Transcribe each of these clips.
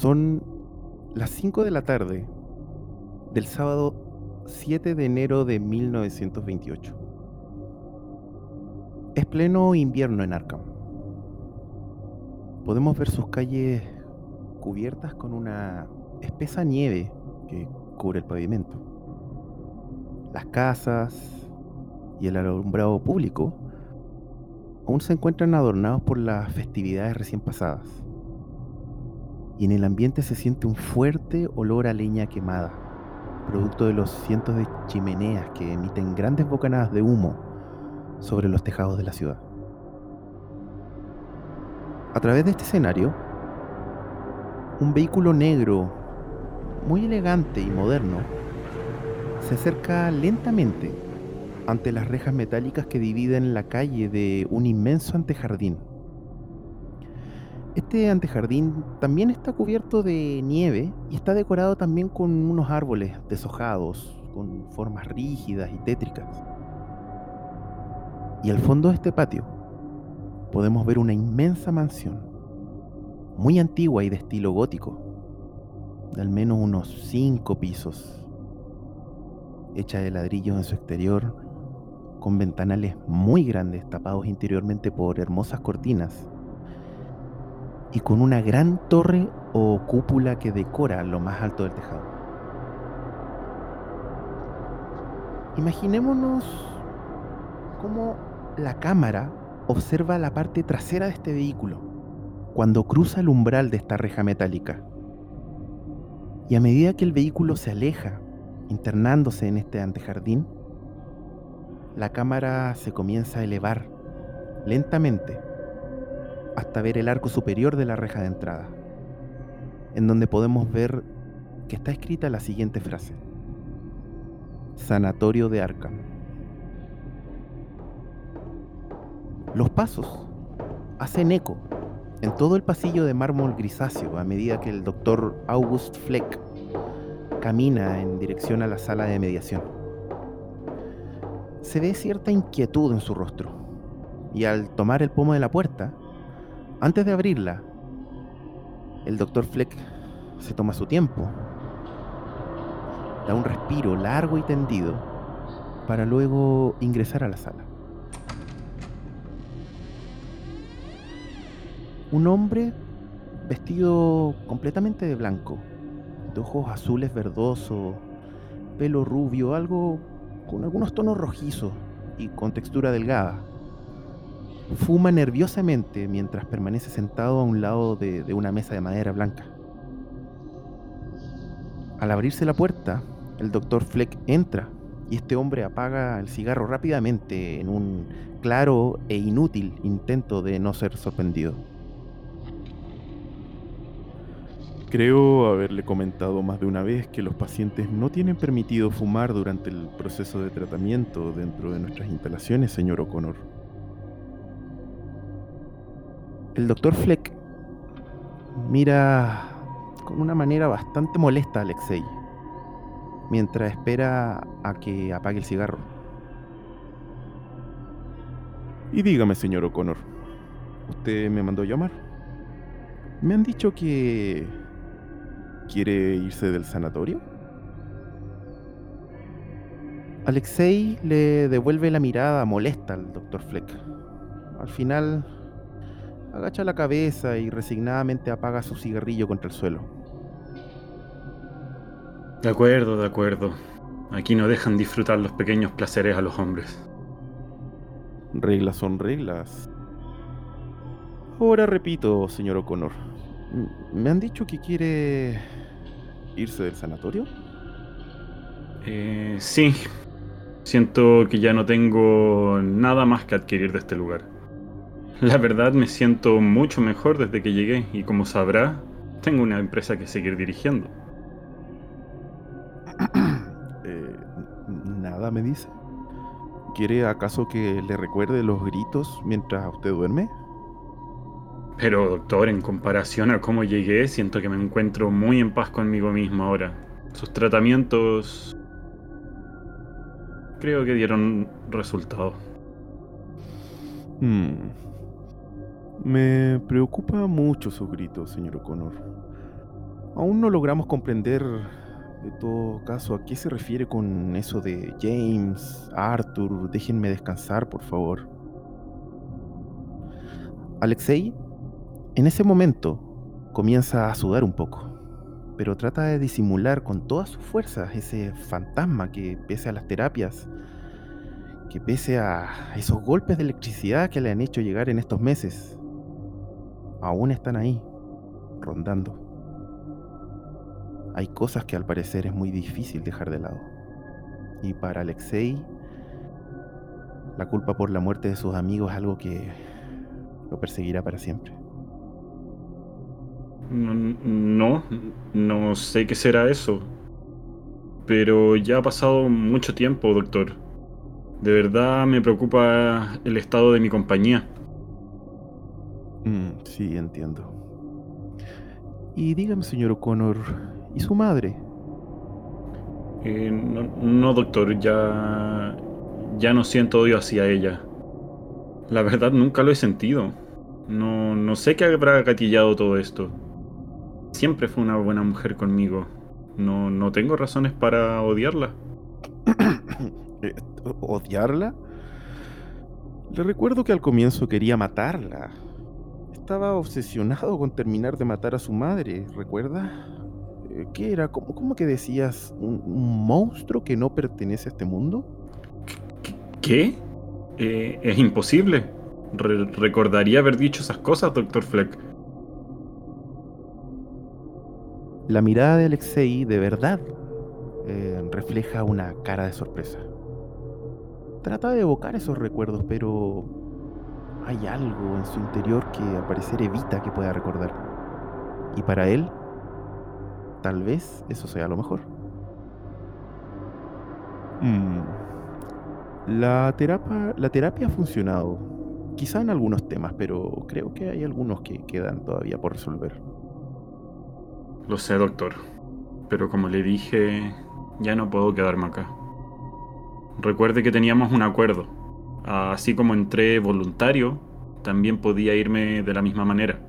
Son las 5 de la tarde del sábado 7 de enero de 1928. Es pleno invierno en Arkham. Podemos ver sus calles cubiertas con una espesa nieve que cubre el pavimento. Las casas y el alumbrado público aún se encuentran adornados por las festividades recién pasadas. Y en el ambiente se siente un fuerte olor a leña quemada, producto de los cientos de chimeneas que emiten grandes bocanadas de humo sobre los tejados de la ciudad. A través de este escenario, un vehículo negro, muy elegante y moderno, se acerca lentamente ante las rejas metálicas que dividen la calle de un inmenso antejardín. Este antejardín también está cubierto de nieve y está decorado también con unos árboles deshojados, con formas rígidas y tétricas. Y al fondo de este patio podemos ver una inmensa mansión, muy antigua y de estilo gótico, de al menos unos cinco pisos, hecha de ladrillos en su exterior, con ventanales muy grandes tapados interiormente por hermosas cortinas, y con una gran torre o cúpula que decora lo más alto del tejado. Imaginémonos cómo la cámara observa la parte trasera de este vehículo cuando cruza el umbral de esta reja metálica. Y a medida que el vehículo se aleja, internándose en este antejardín, la cámara se comienza a elevar lentamente hasta ver el arco superior de la reja de entrada, en donde podemos ver que está escrita la siguiente frase. Sanatorio de Arkham. Los pasos hacen eco en todo el pasillo de mármol grisáceo a medida que el doctor August Fleck camina en dirección a la sala de mediación. Se ve cierta inquietud en su rostro y al tomar el pomo de la puerta, antes de abrirla, el doctor Fleck se toma su tiempo, da un respiro largo y tendido para luego ingresar a la sala. Un hombre vestido completamente de blanco, de ojos azules verdosos, pelo rubio, algo con algunos tonos rojizos y con textura delgada. Fuma nerviosamente mientras permanece sentado a un lado de, una mesa de madera blanca. Al abrirse la puerta, el doctor Fleck entra y este hombre apaga el cigarro rápidamente en un claro e inútil intento de no ser sorprendido. Creo haberle comentado más de una vez que los pacientes no tienen permitido fumar durante el proceso de tratamiento dentro de nuestras instalaciones, señor O'Connor. El doctor Fleck mira con una manera bastante molesta a Alexei mientras espera a que apague el cigarro. Y dígame, señor O'Connor, ¿usted me mandó llamar? Me han dicho que quiere irse del sanatorio? Alexei le devuelve la mirada molesta al doctor Fleck. Al final, agacha la cabeza y resignadamente apaga su cigarrillo contra el suelo. De acuerdo, de acuerdo. Aquí no dejan disfrutar los pequeños placeres a los hombres. Reglas son reglas. Ahora repito, señor O'Connor. Me han dicho que quiere irse del sanatorio? Eh, sí. Siento que ya no tengo nada más que adquirir de este lugar. La verdad me siento mucho mejor desde que llegué y como sabrá, tengo una empresa que seguir dirigiendo. Eh, nada me dice. ¿Quiere acaso que le recuerde los gritos mientras usted duerme? Pero doctor, en comparación a cómo llegué, siento que me encuentro muy en paz conmigo mismo ahora. Sus tratamientos creo que dieron resultado. Hmm. Me preocupa mucho su grito, señor O'Connor. Aún no logramos comprender, de todo caso, a qué se refiere con eso de James, Arthur, déjenme descansar, por favor. Alexei, en ese momento, comienza a sudar un poco, pero trata de disimular con todas sus fuerzas ese fantasma que, pese a las terapias, que pese a esos golpes de electricidad que le han hecho llegar en estos meses, aún están ahí, rondando. Hay cosas que al parecer es muy difícil dejar de lado. Y para Alexei, la culpa por la muerte de sus amigos es algo que lo perseguirá para siempre. No, no sé qué será eso. Pero ya ha pasado mucho tiempo, doctor. De verdad me preocupa el estado de mi compañía. Mm, sí, entiendo. Y dígame, señor O'Connor, ¿y su madre? Eh, no, no, doctor, ya. Ya no siento odio hacia ella. La verdad, nunca lo he sentido. No, no sé qué habrá gatillado todo esto. Siempre fue una buena mujer conmigo. No, no tengo razones para odiarla. Eh, ¿Odiarla? Le recuerdo que al comienzo quería matarla. Estaba obsesionado con terminar de matar a su madre, ¿recuerda? Eh, ¿Qué era? ¿Cómo, que decías? ¿Un, monstruo que no pertenece a este mundo? ¿Qué? Eh, es imposible. recordaría haber dicho esas cosas, Dr. Fleck. La mirada de Alexei de verdad eh, refleja una cara de sorpresa. Trata de evocar esos recuerdos, pero hay algo en su interior que al parecer evita que pueda recordar. Y para él, tal vez eso sea lo mejor. Mm. La, terapia, la terapia ha funcionado, quizá en algunos temas, pero creo que hay algunos que quedan todavía por resolver. Lo sé, doctor, pero como le dije, ya no puedo quedarme acá. Recuerde que teníamos un acuerdo. Así como entré voluntario, también podía irme de la misma manera.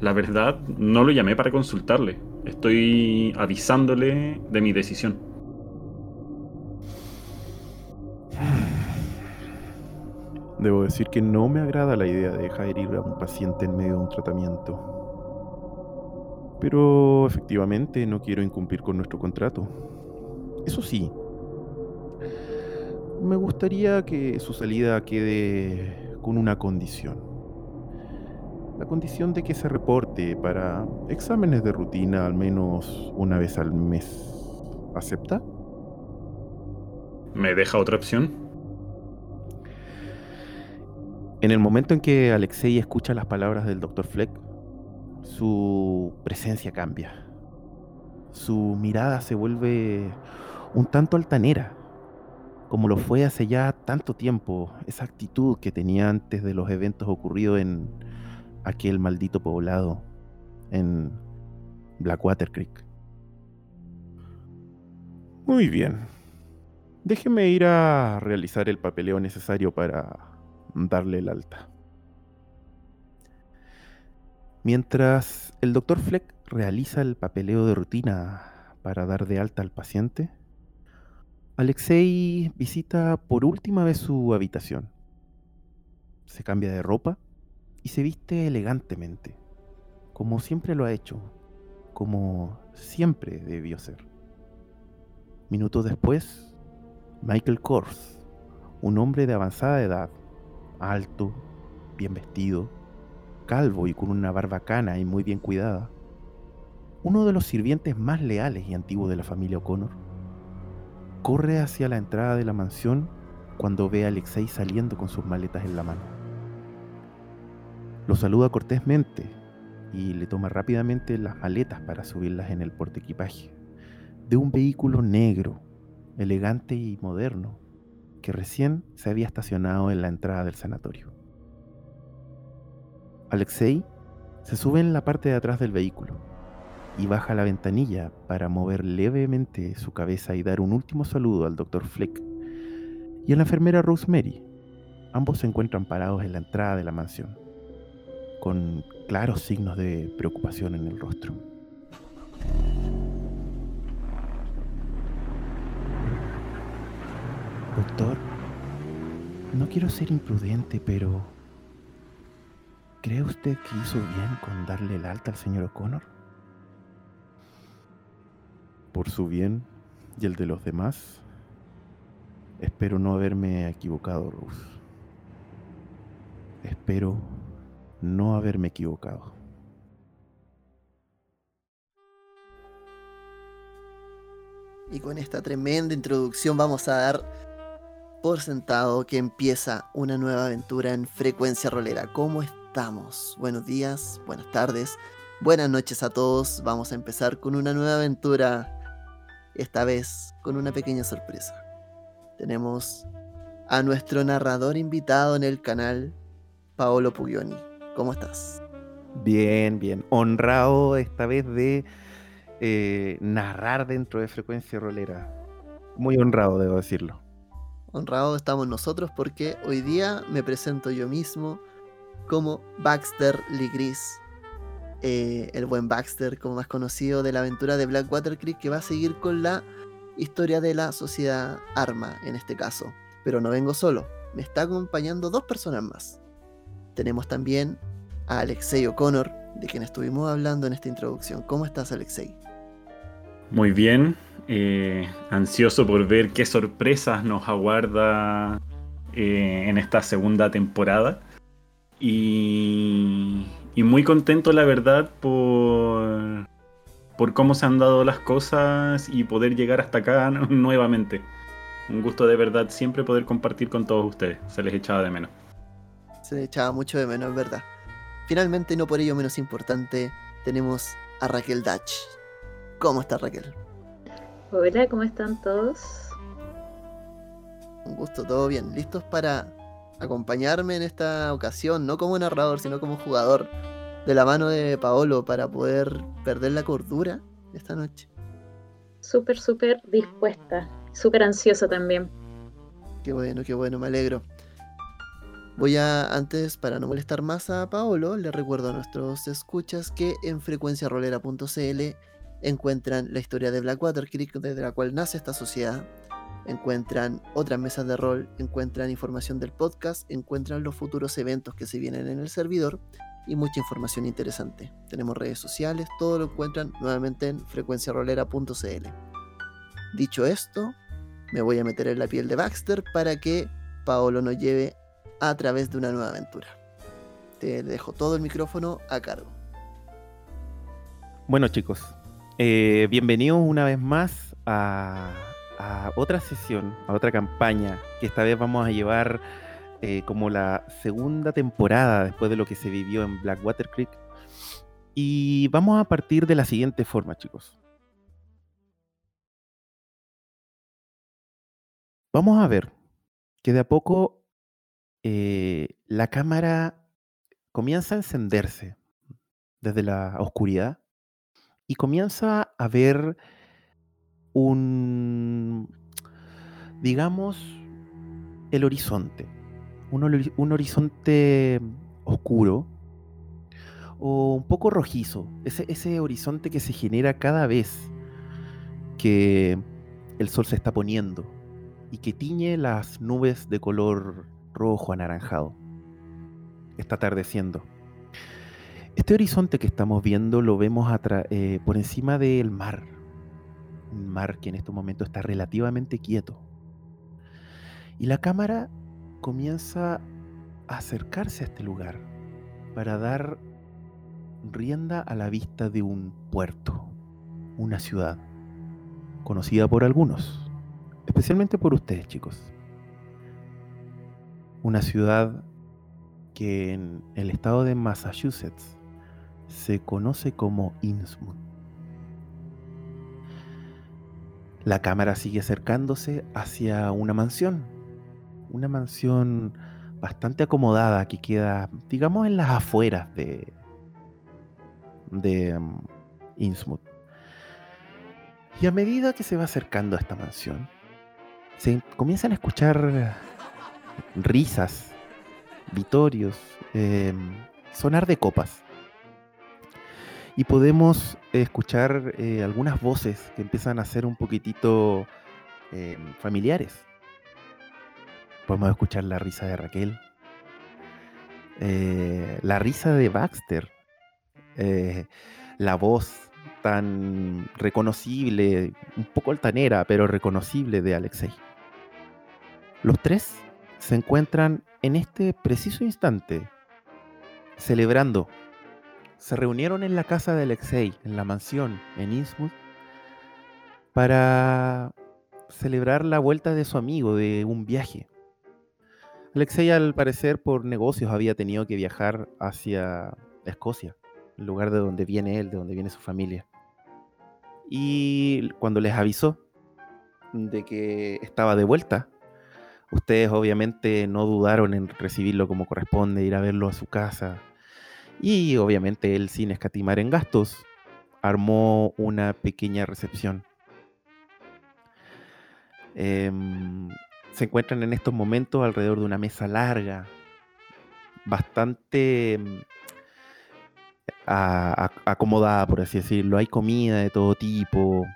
La verdad, no lo llamé para consultarle. Estoy avisándole de mi decisión. Debo decir que no me agrada la idea de dejar ir a un paciente en medio de un tratamiento. Pero efectivamente no quiero incumplir con nuestro contrato. Eso sí, me gustaría que su salida quede con una condición. La condición de que se reporte para exámenes de rutina al menos una vez al mes. ¿Acepta? ¿Me deja otra opción? En el momento en que Alexei escucha las palabras del Dr. Fleck, su presencia cambia. Su mirada se vuelve un tanto altanera como lo fue hace ya tanto tiempo, esa actitud que tenía antes de los eventos ocurridos en aquel maldito poblado, en Blackwater Creek. Muy bien. Déjeme ir a realizar el papeleo necesario para darle el alta. Mientras el doctor Fleck realiza el papeleo de rutina para dar de alta al paciente, Alexei visita por última vez su habitación. Se cambia de ropa y se viste elegantemente, como siempre lo ha hecho, como siempre debió ser. Minutos después, Michael Kors, un hombre de avanzada edad, alto, bien vestido, calvo y con una barba cana y muy bien cuidada, uno de los sirvientes más leales y antiguos de la familia O'Connor, corre hacia la entrada de la mansión cuando ve a Alexei saliendo con sus maletas en la mano. Lo saluda cortésmente y le toma rápidamente las maletas para subirlas en el porte equipaje de un vehículo negro, elegante y moderno que recién se había estacionado en la entrada del sanatorio. Alexei se sube en la parte de atrás del vehículo y baja la ventanilla para mover levemente su cabeza y dar un último saludo al Dr. Fleck y a la enfermera Rosemary. Ambos se encuentran parados en la entrada de la mansión, con claros signos de preocupación en el rostro. Doctor, no quiero ser imprudente, pero ¿cree usted que hizo bien con darle el alta al señor O'Connor? Por su bien y el de los demás, espero no haberme equivocado, Rose. Espero no haberme equivocado. Y con esta tremenda introducción vamos a dar por sentado que empieza una nueva aventura en Frecuencia Rolera. ¿Cómo estamos? Buenos días, buenas tardes, buenas noches a todos. Vamos a empezar con una nueva aventura, esta vez con una pequeña sorpresa. Tenemos a nuestro narrador invitado en el canal, Paolo Puglioni. ¿Cómo estás? Bien, bien. Honrado esta vez de eh, narrar dentro de Frecuencia Rolera. Muy honrado, debo decirlo honrados estamos nosotros porque hoy día me presento yo mismo como Baxter Ligris, eh, el buen Baxter, como más conocido de la aventura de Blackwater Creek, que va a seguir con la historia de la sociedad Arma en este caso. Pero no vengo solo, me está acompañando dos personas más. Tenemos también a Alexei O'Connor, de quien estuvimos hablando en esta introducción. ¿Cómo estás, Alexei? Muy bien, eh, ansioso por ver qué sorpresas nos aguarda eh, en esta segunda temporada. Y, muy contento, la verdad, por, por cómo se han dado las cosas y poder llegar hasta acá nuevamente. Un gusto de verdad siempre poder compartir con todos ustedes. Se les echaba de menos. Se les echaba mucho de menos, es verdad. Finalmente, no por ello menos importante, tenemos a Raquel Dutch. ¿Cómo está Raquel? Hola, ¿cómo están todos? Un gusto, todo bien. ¿Listos para acompañarme en esta ocasión? No como narrador, sino como jugador. De la mano de Paolo para poder perder la cordura esta noche. Súper, súper dispuesta. Súper ansiosa también. Qué bueno, qué bueno, me alegro. Voy a, antes, para no molestar más a Paolo, le recuerdo a nuestros escuchas que en frecuenciarolera.cl encuentran la historia de Blackwater Creek, desde la cual nace esta sociedad, encuentran otras mesas de rol, encuentran información del podcast, encuentran los futuros eventos que se vienen en el servidor y mucha información interesante. Tenemos redes sociales, todo lo encuentran nuevamente en frecuenciarolera.cl. Dicho esto, me voy a meter en la piel de Baxter para que Paolo nos lleve a través de una nueva aventura. Te dejo todo el micrófono a cargo. Bueno chicos, eh, bienvenidos una vez más a, otra sesión, a otra campaña, que esta vez vamos a llevar eh, como la segunda temporada después de lo que se vivió en Blackwater Creek. Y vamos a partir de la siguiente forma, chicos. Vamos a ver que de a poco eh, la cámara comienza a encenderse desde la oscuridad y comienza a ver un, digamos, el horizonte, un, horizonte oscuro o un poco rojizo, ese, ese horizonte que se genera cada vez que el sol se está poniendo y que tiñe las nubes de color rojo anaranjado. Está atardeciendo. Este horizonte que estamos viendo lo vemos eh, por encima del mar. Mar que en este momento está relativamente quieto. Y la cámara comienza a acercarse a este lugar para dar rienda a la vista de un puerto, una ciudad, conocida por algunos, especialmente por ustedes chicos. Una ciudad que en el estado de Massachusetts se conoce como Innsmouth. La cámara sigue acercándose hacia una mansión, una mansión bastante acomodada que queda, digamos, en las afueras de, de um, Innsmouth. Y a medida que se va acercando a esta mansión, se comienzan a escuchar risas, vitorios, em, sonar de copas. Y podemos escuchar eh, algunas voces que empiezan a ser un poquitito eh, familiares. Podemos escuchar la risa de Raquel, eh, la risa de Baxter, la voz tan reconocible, un poco altanera, pero reconocible de Alexei. Los tres se encuentran en este preciso instante celebrando se reunieron en la casa de Alexei, en la mansión en Innsmouth, para celebrar la vuelta de su amigo de un viaje. Alexei, al parecer, por negocios, había tenido que viajar hacia Escocia, el lugar de donde viene él, de donde viene su familia. Y cuando les avisó de que estaba de vuelta, ustedes obviamente no dudaron en recibirlo como corresponde, ir a verlo a su casa, y obviamente él, sin escatimar en gastos, armó una pequeña recepción. Em, se encuentran en estos momentos alrededor de una mesa larga, bastante em, acomodada, por así decirlo. Hay comida de todo tipo,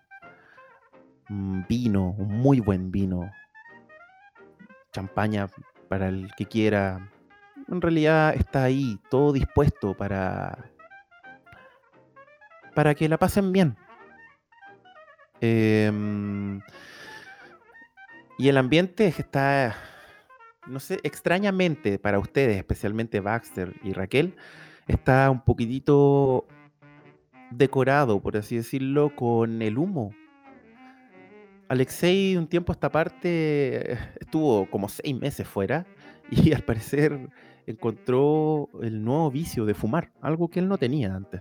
mm, vino, un muy buen vino, champaña para el que quiera, en realidad está ahí, todo dispuesto para, para que la pasen bien. Em, y el ambiente está, no sé, extrañamente para ustedes, especialmente Baxter y Raquel, está un poquitito decorado, por así decirlo, con el humo. Alexei un tiempo a esta parte estuvo como seis meses fuera y al parecer encontró el nuevo vicio de fumar, algo que él no tenía antes.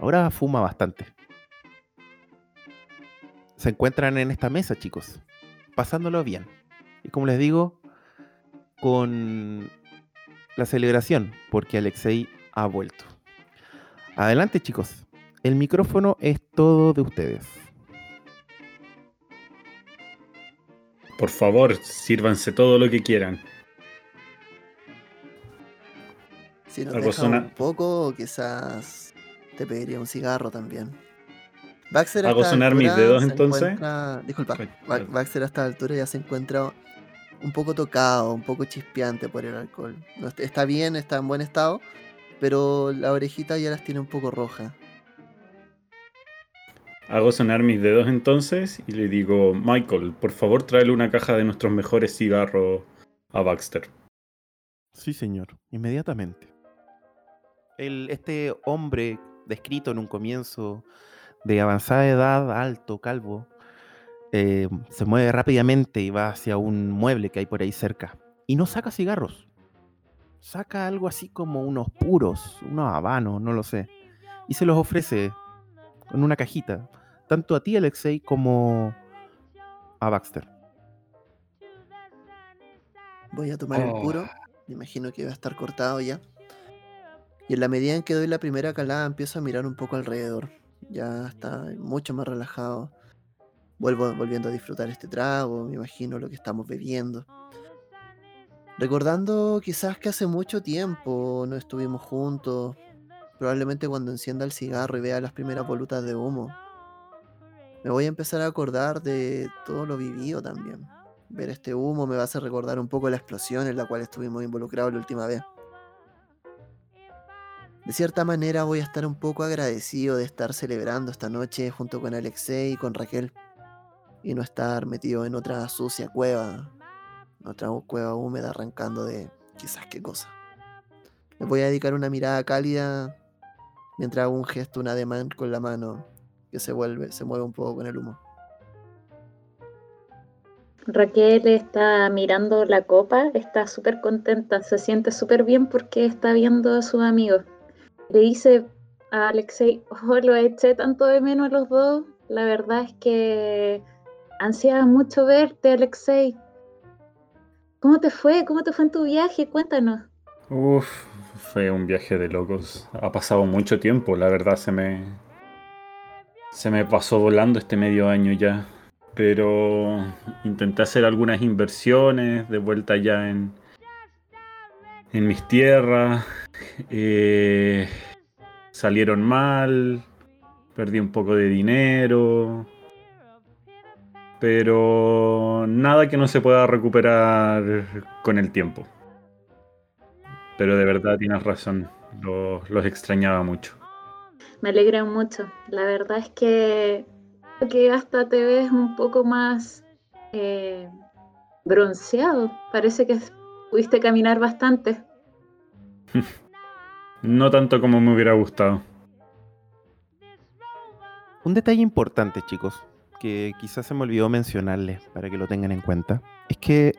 Ahora fuma bastante. Se encuentran en esta mesa, chicos, pasándolo bien. Y como les digo, con la celebración, porque Alexei ha vuelto. Adelante, chicos. El micrófono es todo de ustedes. Por favor, sírvanse todo lo que quieran. Si nos deja un poco, quizás te pediría un cigarro también. Baxter ¿Hago sonar mis dedos entonces? Disculpa, Baxter a esta altura ya se encuentra un poco tocado, un poco chispeante por el alcohol. está bien, está en buen estado, pero la orejita ya las tiene un poco roja. Hago sonar mis dedos entonces y le digo, Michael, por favor tráele una caja de nuestros mejores cigarros a Baxter. Sí, señor, inmediatamente este hombre descrito en un comienzo de avanzada edad, alto, calvo, eh, se mueve rápidamente y va hacia un mueble que hay por ahí cerca. Y no saca cigarros. Saca algo así como unos puros, unos habanos, no lo sé. Y se los ofrece en una cajita. Tanto a ti, Alexei, como a Baxter. Voy a tomar el puro. Oh. Me imagino que va a estar cortado ya. Y en la medida en que doy la primera calada, empiezo a mirar un poco alrededor. Ya está mucho más relajado. Vuelvo volviendo a disfrutar este trago, me imagino lo que estamos bebiendo. Recordando quizás que hace mucho tiempo no estuvimos juntos. Probablemente cuando encienda el cigarro y vea las primeras volutas de humo. Me voy a empezar a acordar de todo lo vivido también. Ver este humo me va a hacer recordar un poco la explosión en la cual estuvimos involucrados la última vez de cierta manera voy a estar un poco agradecido de estar celebrando esta noche junto con Alexei y con Raquel y no estar metido en otra sucia cueva, otra cueva húmeda arrancando de quizás qué cosa. Les voy a dedicar una mirada cálida mientras hago un gesto, un ademán con la mano que se vuelve, se mueve un poco con el humo. Raquel está mirando la copa, está súper contenta, se siente súper bien porque está viendo a sus amigos le dice a Alexei, oh, lo eché tanto de menos a los dos. La verdad es que ansiaba mucho verte, Alexei. ¿Cómo te fue? ¿Cómo te fue en tu viaje? Cuéntanos. Uf, fue un viaje de locos. Ha pasado mucho tiempo, la verdad se me. Se me pasó volando este medio año ya. Pero intenté hacer algunas inversiones de vuelta ya en, en mis tierras. Eh, salieron mal, perdí un poco de dinero, pero nada que no se pueda recuperar con el tiempo. Pero de verdad tienes razón, los, extrañaba mucho. Me alegra mucho. La verdad es que, que hasta te ves un poco más eh, bronceado. Parece que pudiste caminar bastante. no tanto como me hubiera gustado. Un detalle importante, chicos, que quizás se me olvidó mencionarles para que lo tengan en cuenta, es que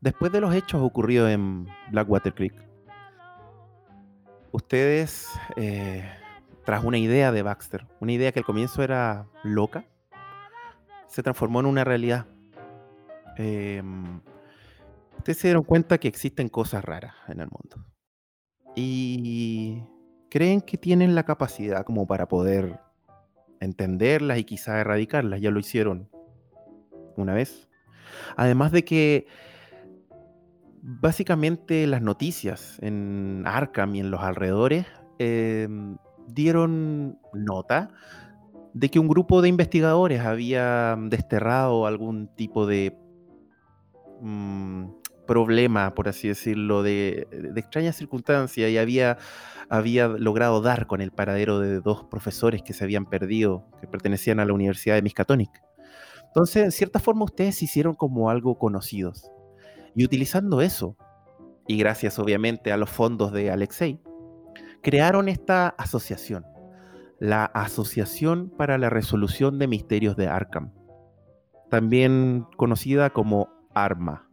después de los hechos ocurridos en Blackwater Creek, ustedes, eh, tras una idea de Baxter, una idea que al comienzo era loca, se transformó en una realidad. Em, ustedes se dieron cuenta que existen cosas raras en el mundo. Y creen que tienen la capacidad como para poder entenderlas y quizá erradicarlas. Ya lo hicieron una vez. Además de que básicamente las noticias en Arkham y en los alrededores em, dieron nota de que un grupo de investigadores había desterrado algún tipo de mm, problema, por así decirlo, de, de extrañas circunstancias y había había logrado dar con el paradero de dos profesores que se habían perdido, que pertenecían a la Universidad de Miskatonic. Entonces, en cierta forma, ustedes se hicieron como algo conocidos. Y utilizando eso, y gracias obviamente a los fondos de Alexei, crearon esta asociación, la Asociación para la Resolución de Misterios de Arkham, también conocida como ARMA.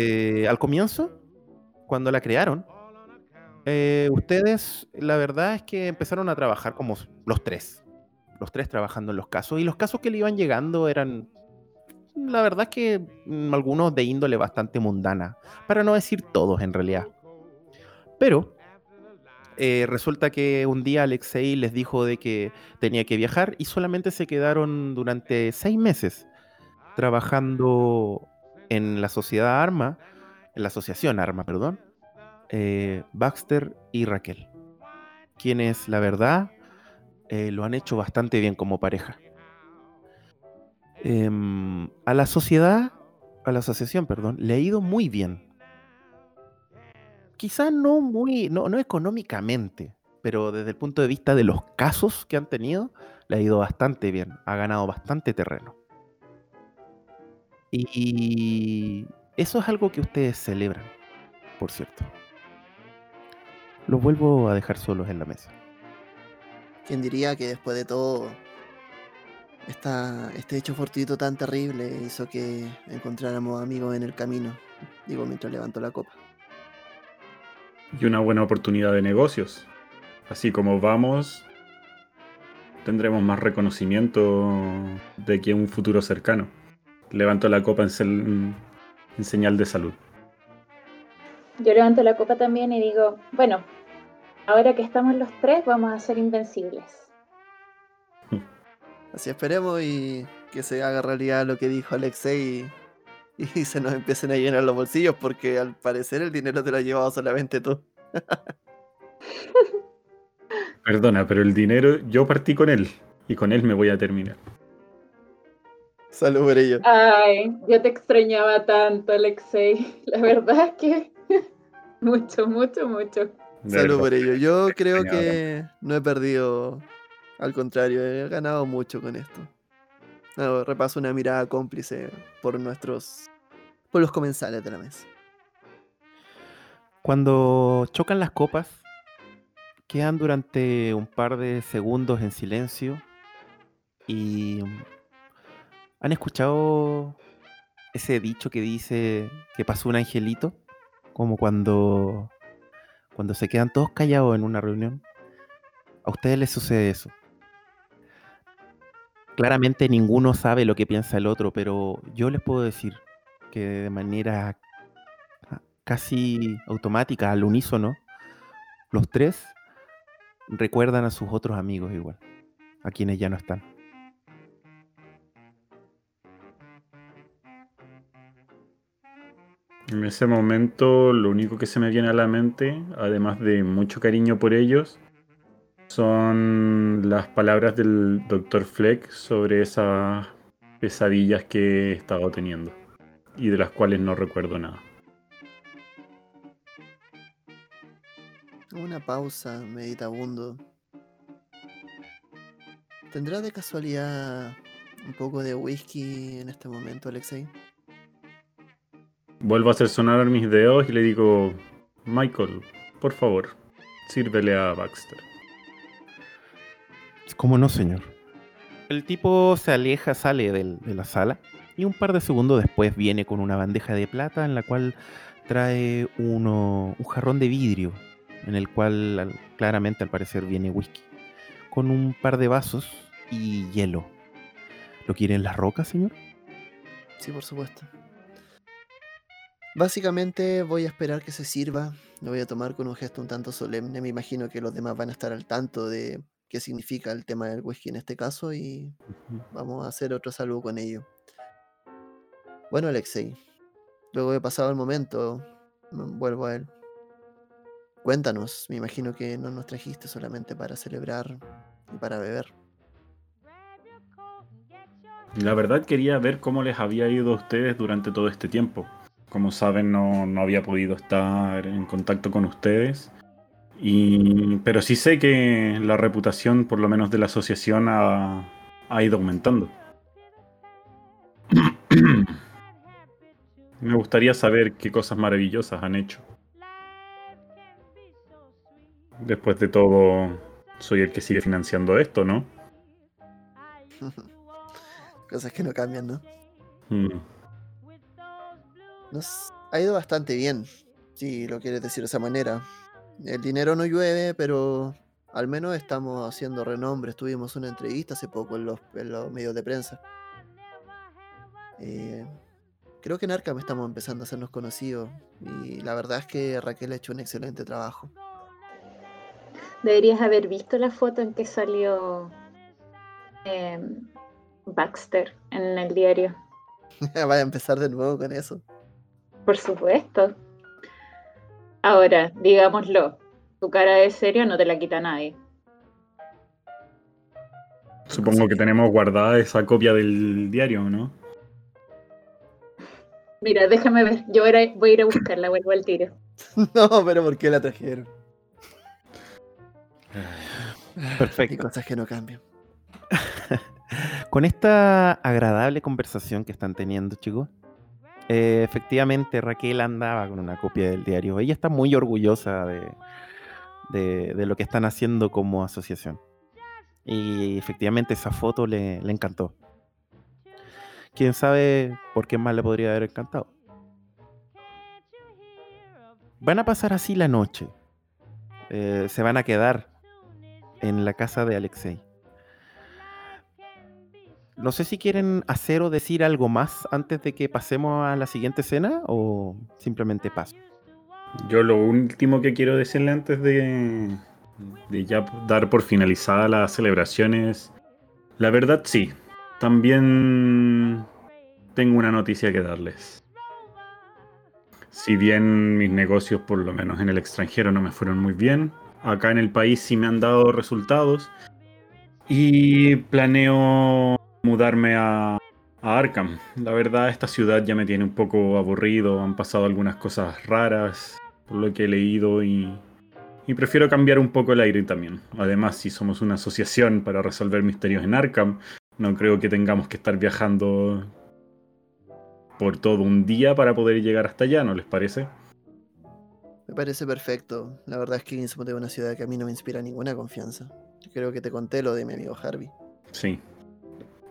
Eh, al comienzo, cuando la crearon, eh, ustedes, la verdad es que empezaron a trabajar como los tres. Los tres trabajando en los casos. Y los casos que le iban llegando eran, la verdad es que mm, algunos de índole bastante mundana. Para no decir todos en realidad. Pero eh, resulta que un día Alexei les dijo de que tenía que viajar y solamente se quedaron durante seis meses trabajando en la sociedad Arma, en la asociación Arma, perdón, eh, Baxter y Raquel, quienes la verdad eh, lo han hecho bastante bien como pareja. Em, a la sociedad, a la asociación, perdón, le ha ido muy bien. Quizá no muy, no, no económicamente, pero desde el punto de vista de los casos que han tenido, le ha ido bastante bien, ha ganado bastante terreno. Y eso es algo que ustedes celebran, por cierto los vuelvo a dejar solos en la mesa. ¿Quién diría que después de todo, este hecho fortuito tan terrible hizo que encontráramos amigos en el camino? Digo, mientras levanto la copa. Y una buena oportunidad de negocios. Así como vamos, tendremos más reconocimiento de que un futuro cercano. Levanto la copa en, en señal de salud. Yo levanto la copa también y digo, bueno, ahora que estamos los tres, vamos a ser invencibles. Así esperemos y que se haga realidad lo que dijo Alexei y, y se nos empiecen a llenar los bolsillos, porque al parecer el dinero te lo ha llevado solamente tú. Perdona, pero el dinero yo partí con él y con él me voy a terminar. Salud por ello. Ay, yo te extrañaba tanto, Alexei. La verdad es que mucho, mucho, mucho. Salud por ello. Yo creo que no he perdido. Al contrario, he ganado mucho con esto. repaso una mirada cómplice por nuestros. por los comensales de la mesa. Cuando chocan las copas, quedan durante un par de segundos en silencio y. ¿Han escuchado ese dicho que dice que pasó un angelito? Como cuando cuando se quedan todos callados en una reunión, a ustedes les sucede eso. Claramente ninguno sabe lo que piensa el otro, pero yo les puedo decir que de manera casi automática, al unísono, los tres recuerdan a sus otros amigos igual, a quienes ya no están. En ese momento lo único que se me viene a la mente, además de mucho cariño por ellos, son las palabras del Dr. Fleck sobre esas pesadillas que he estado teniendo y de las cuales no recuerdo nada. Una pausa, meditabundo. ¿Tendrá de casualidad un poco de whisky en este momento, Alexei? Vuelvo a hacer sonar mis dedos y le digo, Michael, por favor, sírvele a Baxter. ¿Cómo no, señor? El tipo se aleja, sale del- de la sala y un par de segundos después viene con una bandeja de plata en la cual trae uno, un jarrón de vidrio en el cual al- claramente al parecer viene whisky, con un par de vasos y hielo. ¿Lo quiere en las rocas, señor? Sí, por supuesto. Básicamente voy a esperar que se sirva. Lo voy a tomar con un gesto un tanto solemne. Me imagino que los demás van a estar al tanto de qué significa el tema del whisky en este caso y vamos a hacer otro saludo con ello. Bueno, Alexei, luego de pasado el momento, mm, vuelvo a él. Cuéntanos, me imagino que no nos trajiste solamente para celebrar y para beber. La verdad quería ver cómo les había ido a ustedes durante todo este tiempo. Como saben, no, no había podido estar en contacto con ustedes. Y, pero sí sé que la reputación, por lo menos de la asociación, ha, ha ido aumentando. Me gustaría saber qué cosas maravillosas han hecho. Después de todo, soy el que sigue financiando esto, ¿no? Cosas que no cambian, ¿no? Mm. Nos ha ido bastante bien, si lo quieres decir de esa manera. El dinero no llueve, pero al menos estamos haciendo renombre. Tuvimos una entrevista hace poco en los, en los medios de prensa. Eh, creo que en Arkham estamos empezando a hacernos conocidos y la verdad es que Raquel ha hecho un excelente trabajo. Deberías haber visto la foto en que salió em, Baxter en el diario. Vaya a empezar de nuevo con eso. Por supuesto. Ahora, digámoslo, tu cara de serio no te la quita nadie. Supongo que tenemos guardada esa copia del diario, ¿no? Mira, déjame ver, yo voy a ir a, buscarla, vuelvo al tiro. No, pero ¿por qué la trajeron? Hay Perfecto. cosas que no cambian. Con esta agradable conversación que están teniendo, chicos, eh, efectivamente Raquel andaba con una copia del diario. Ella está muy orgullosa de, de- lo que están haciendo como asociación. Y efectivamente esa foto le, le encantó. Quién sabe por qué más le podría haber encantado. Van a pasar así la noche. Eh, se van a quedar en la casa de Alexei. No sé si quieren hacer o decir algo más antes de que pasemos a la siguiente escena o simplemente paso. Yo lo último que quiero decirle antes de, ya dar por finalizada las celebraciones, la verdad sí, también tengo una noticia que darles. Si bien mis negocios, por lo menos en el extranjero, no me fueron muy bien, acá en el país sí me han dado resultados y planeo mudarme a, a Arkham. La verdad, esta ciudad ya me tiene un poco aburrido, han pasado algunas cosas raras por lo que he leído y, y prefiero cambiar un poco el aire también. Además, si somos una asociación para resolver misterios en Arkham, no creo que tengamos que estar viajando por todo un día para poder llegar hasta allá, ¿no les parece? Me parece perfecto. La verdad es que Innsmouth es una ciudad que a mí no me inspira ninguna confianza. Creo que te conté lo de mi amigo Harvey. Sí.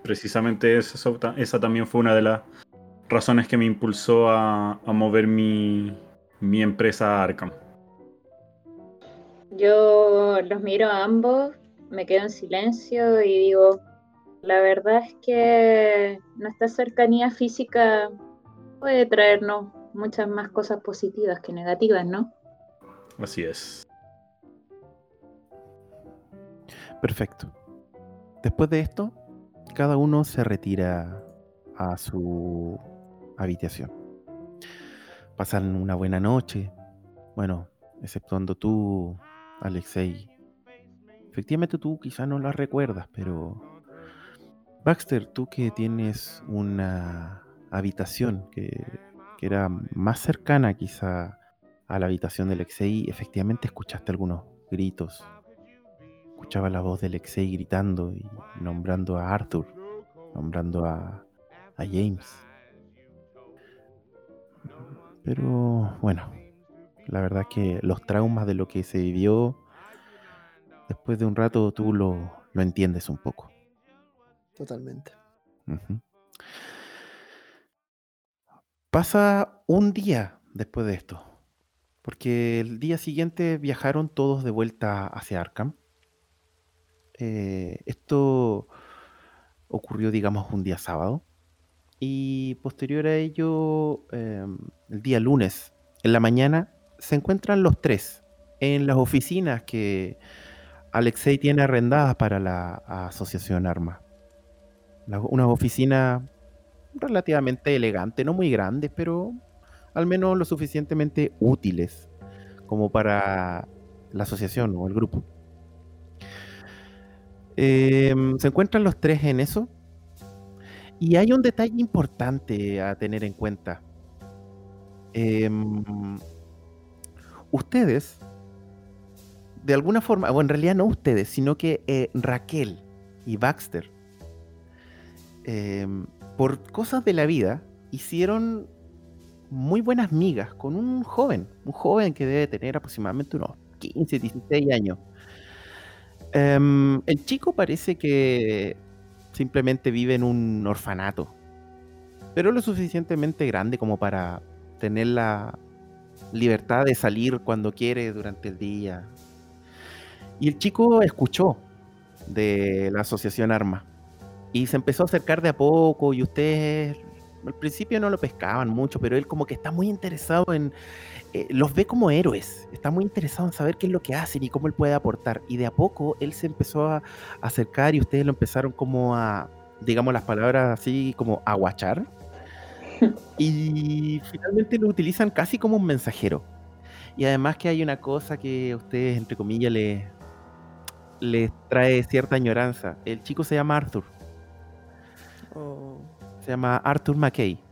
Precisamente eso, esa también fue una de las razones que me impulsó a, a mover mi, mi empresa a Arkham. Yo los miro a ambos, me quedo en silencio y digo, la verdad es que nuestra cercanía física puede traernos muchas más cosas positivas que negativas, ¿no? Así es. Perfecto. Después de esto, cada uno se retira a su habitación. pasan una buena noche. Bueno, exceptuando tú, Alexei. Efectivamente tú quizás no la recuerdas, pero Baxter, tú que tienes una habitación que, que era más cercana quizá a la habitación de Alexei, efectivamente escuchaste algunos gritos. Escuchaba la voz de Alexei gritando y nombrando a Arthur, nombrando a, a James. Pero bueno, la verdad que los traumas de lo que se vivió, después de un rato tú lo, lo entiendes un poco. Totalmente. Pasa un día después de esto, porque el día siguiente viajaron todos de vuelta hacia Arkham. Eh, esto ocurrió, digamos, un día sábado. Y posterior a ello, em, el día lunes, en la mañana, se encuentran los tres en las oficinas que Alexei tiene arrendadas para la Asociación Arma. La- Una oficina relativamente elegante, no muy grandes, pero al menos lo suficientemente útiles como para la asociación o el grupo. Em, se encuentran los tres en eso. Y hay un detalle importante a tener en cuenta. Em, ustedes, de alguna forma, o en realidad no ustedes, sino que eh, Raquel y Baxter, em, por cosas de la vida, hicieron muy buenas migas con un joven, un joven que debe tener aproximadamente unos 15, 16 años. Em, el chico parece que simplemente vive en un orfanato, pero lo suficientemente grande como para tener la libertad de salir cuando quiere durante el día. Y el chico escuchó de la asociación Arma y se empezó a acercar de a poco y ustedes al principio no lo pescaban mucho, pero él como que está muy interesado en, eh, los ve como héroes, está muy interesado en saber qué es lo que hacen y cómo él puede aportar. Y de a poco él se empezó a acercar y ustedes lo empezaron como a, digamos las palabras así, como a guachar. Y finalmente lo utilizan casi como un mensajero. Y además que hay una cosa que a ustedes, entre comillas, les, les trae cierta añoranza. El chico se llama Arthur. Oh, Se llama Arthur McKay.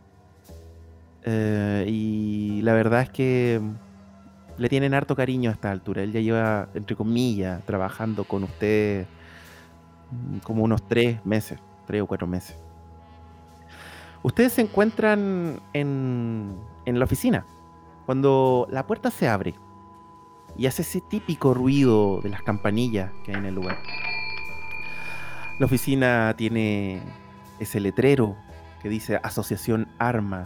Eh, y la verdad es que le tienen harto cariño a esta altura. Él ya lleva, entre comillas, trabajando con ustedes mm, como unos tres meses, tres o cuatro meses. Ustedes se encuentran en, en la oficina cuando la puerta se abre y hace ese típico ruido de las campanillas que hay en el lugar. La oficina tiene ese letrero que dice Asociación Arma,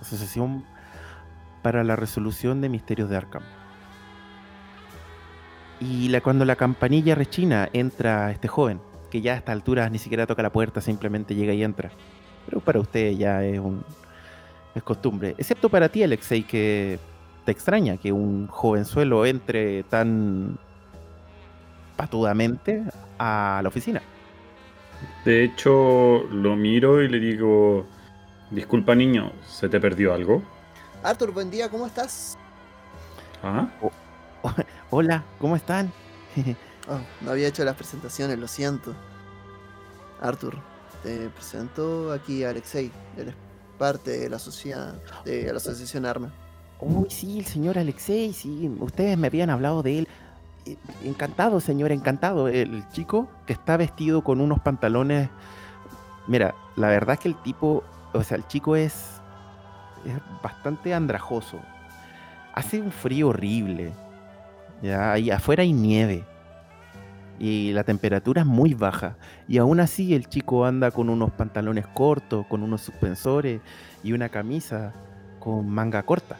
Asociación para la Resolución de Misterios de Arkham. Y la, cuando la campanilla rechina, entra este joven, que ya a esta altura ni siquiera toca la puerta, simplemente llega y entra. Pero para usted ya es un es costumbre, excepto para ti, Alexei, que te extraña que un jovenzuelo entre tan patudamente a la oficina. De hecho, lo miro y le digo, disculpa niño, ¿se te perdió algo? Arthur, buen día, ¿cómo estás? ¿Ah? Hola, ¿cómo están? Oh, no había hecho las presentaciones, lo siento. Arthur, te presento aquí a Alexei. Él es parte de la sociedad, de la asociación Arma. Uy, sí, el señor Alexei, sí, ustedes me habían hablado de él. Eh, Encantado, señor, encantado. El chico que está vestido con unos pantalones. Mira, la verdad es que el tipo, o sea, el chico es, es bastante andrajoso. Hace un frío horrible. Ya, ahí afuera hay nieve. Y la temperatura es muy baja. Y aún así el chico anda con unos pantalones cortos, con unos suspensores y una camisa con manga corta.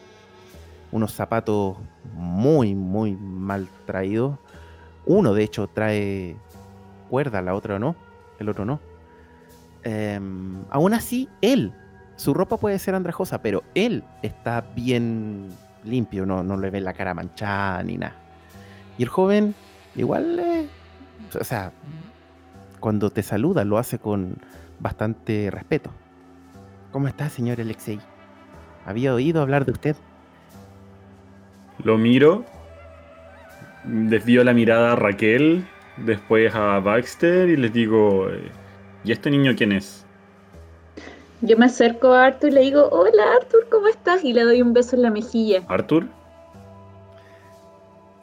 Unos zapatos muy, muy mal traídos. Uno de hecho trae cuerda, la otra no. El otro no. Em, aún así, él, su ropa puede ser andrajosa, pero él está bien limpio, no, no le ve la cara manchada ni nada. Y el joven, igual, eh, o sea, cuando te saluda lo hace con bastante respeto. ¿Cómo está, señor Alexei? Había oído hablar de usted. Lo miro, desvío la mirada a Raquel, después a Baxter y les digo, eh, ¿y este niño quién es? Yo me acerco a Arthur y le digo, hola Arthur, ¿cómo estás? Y le doy un beso en la mejilla. ¿Arthur?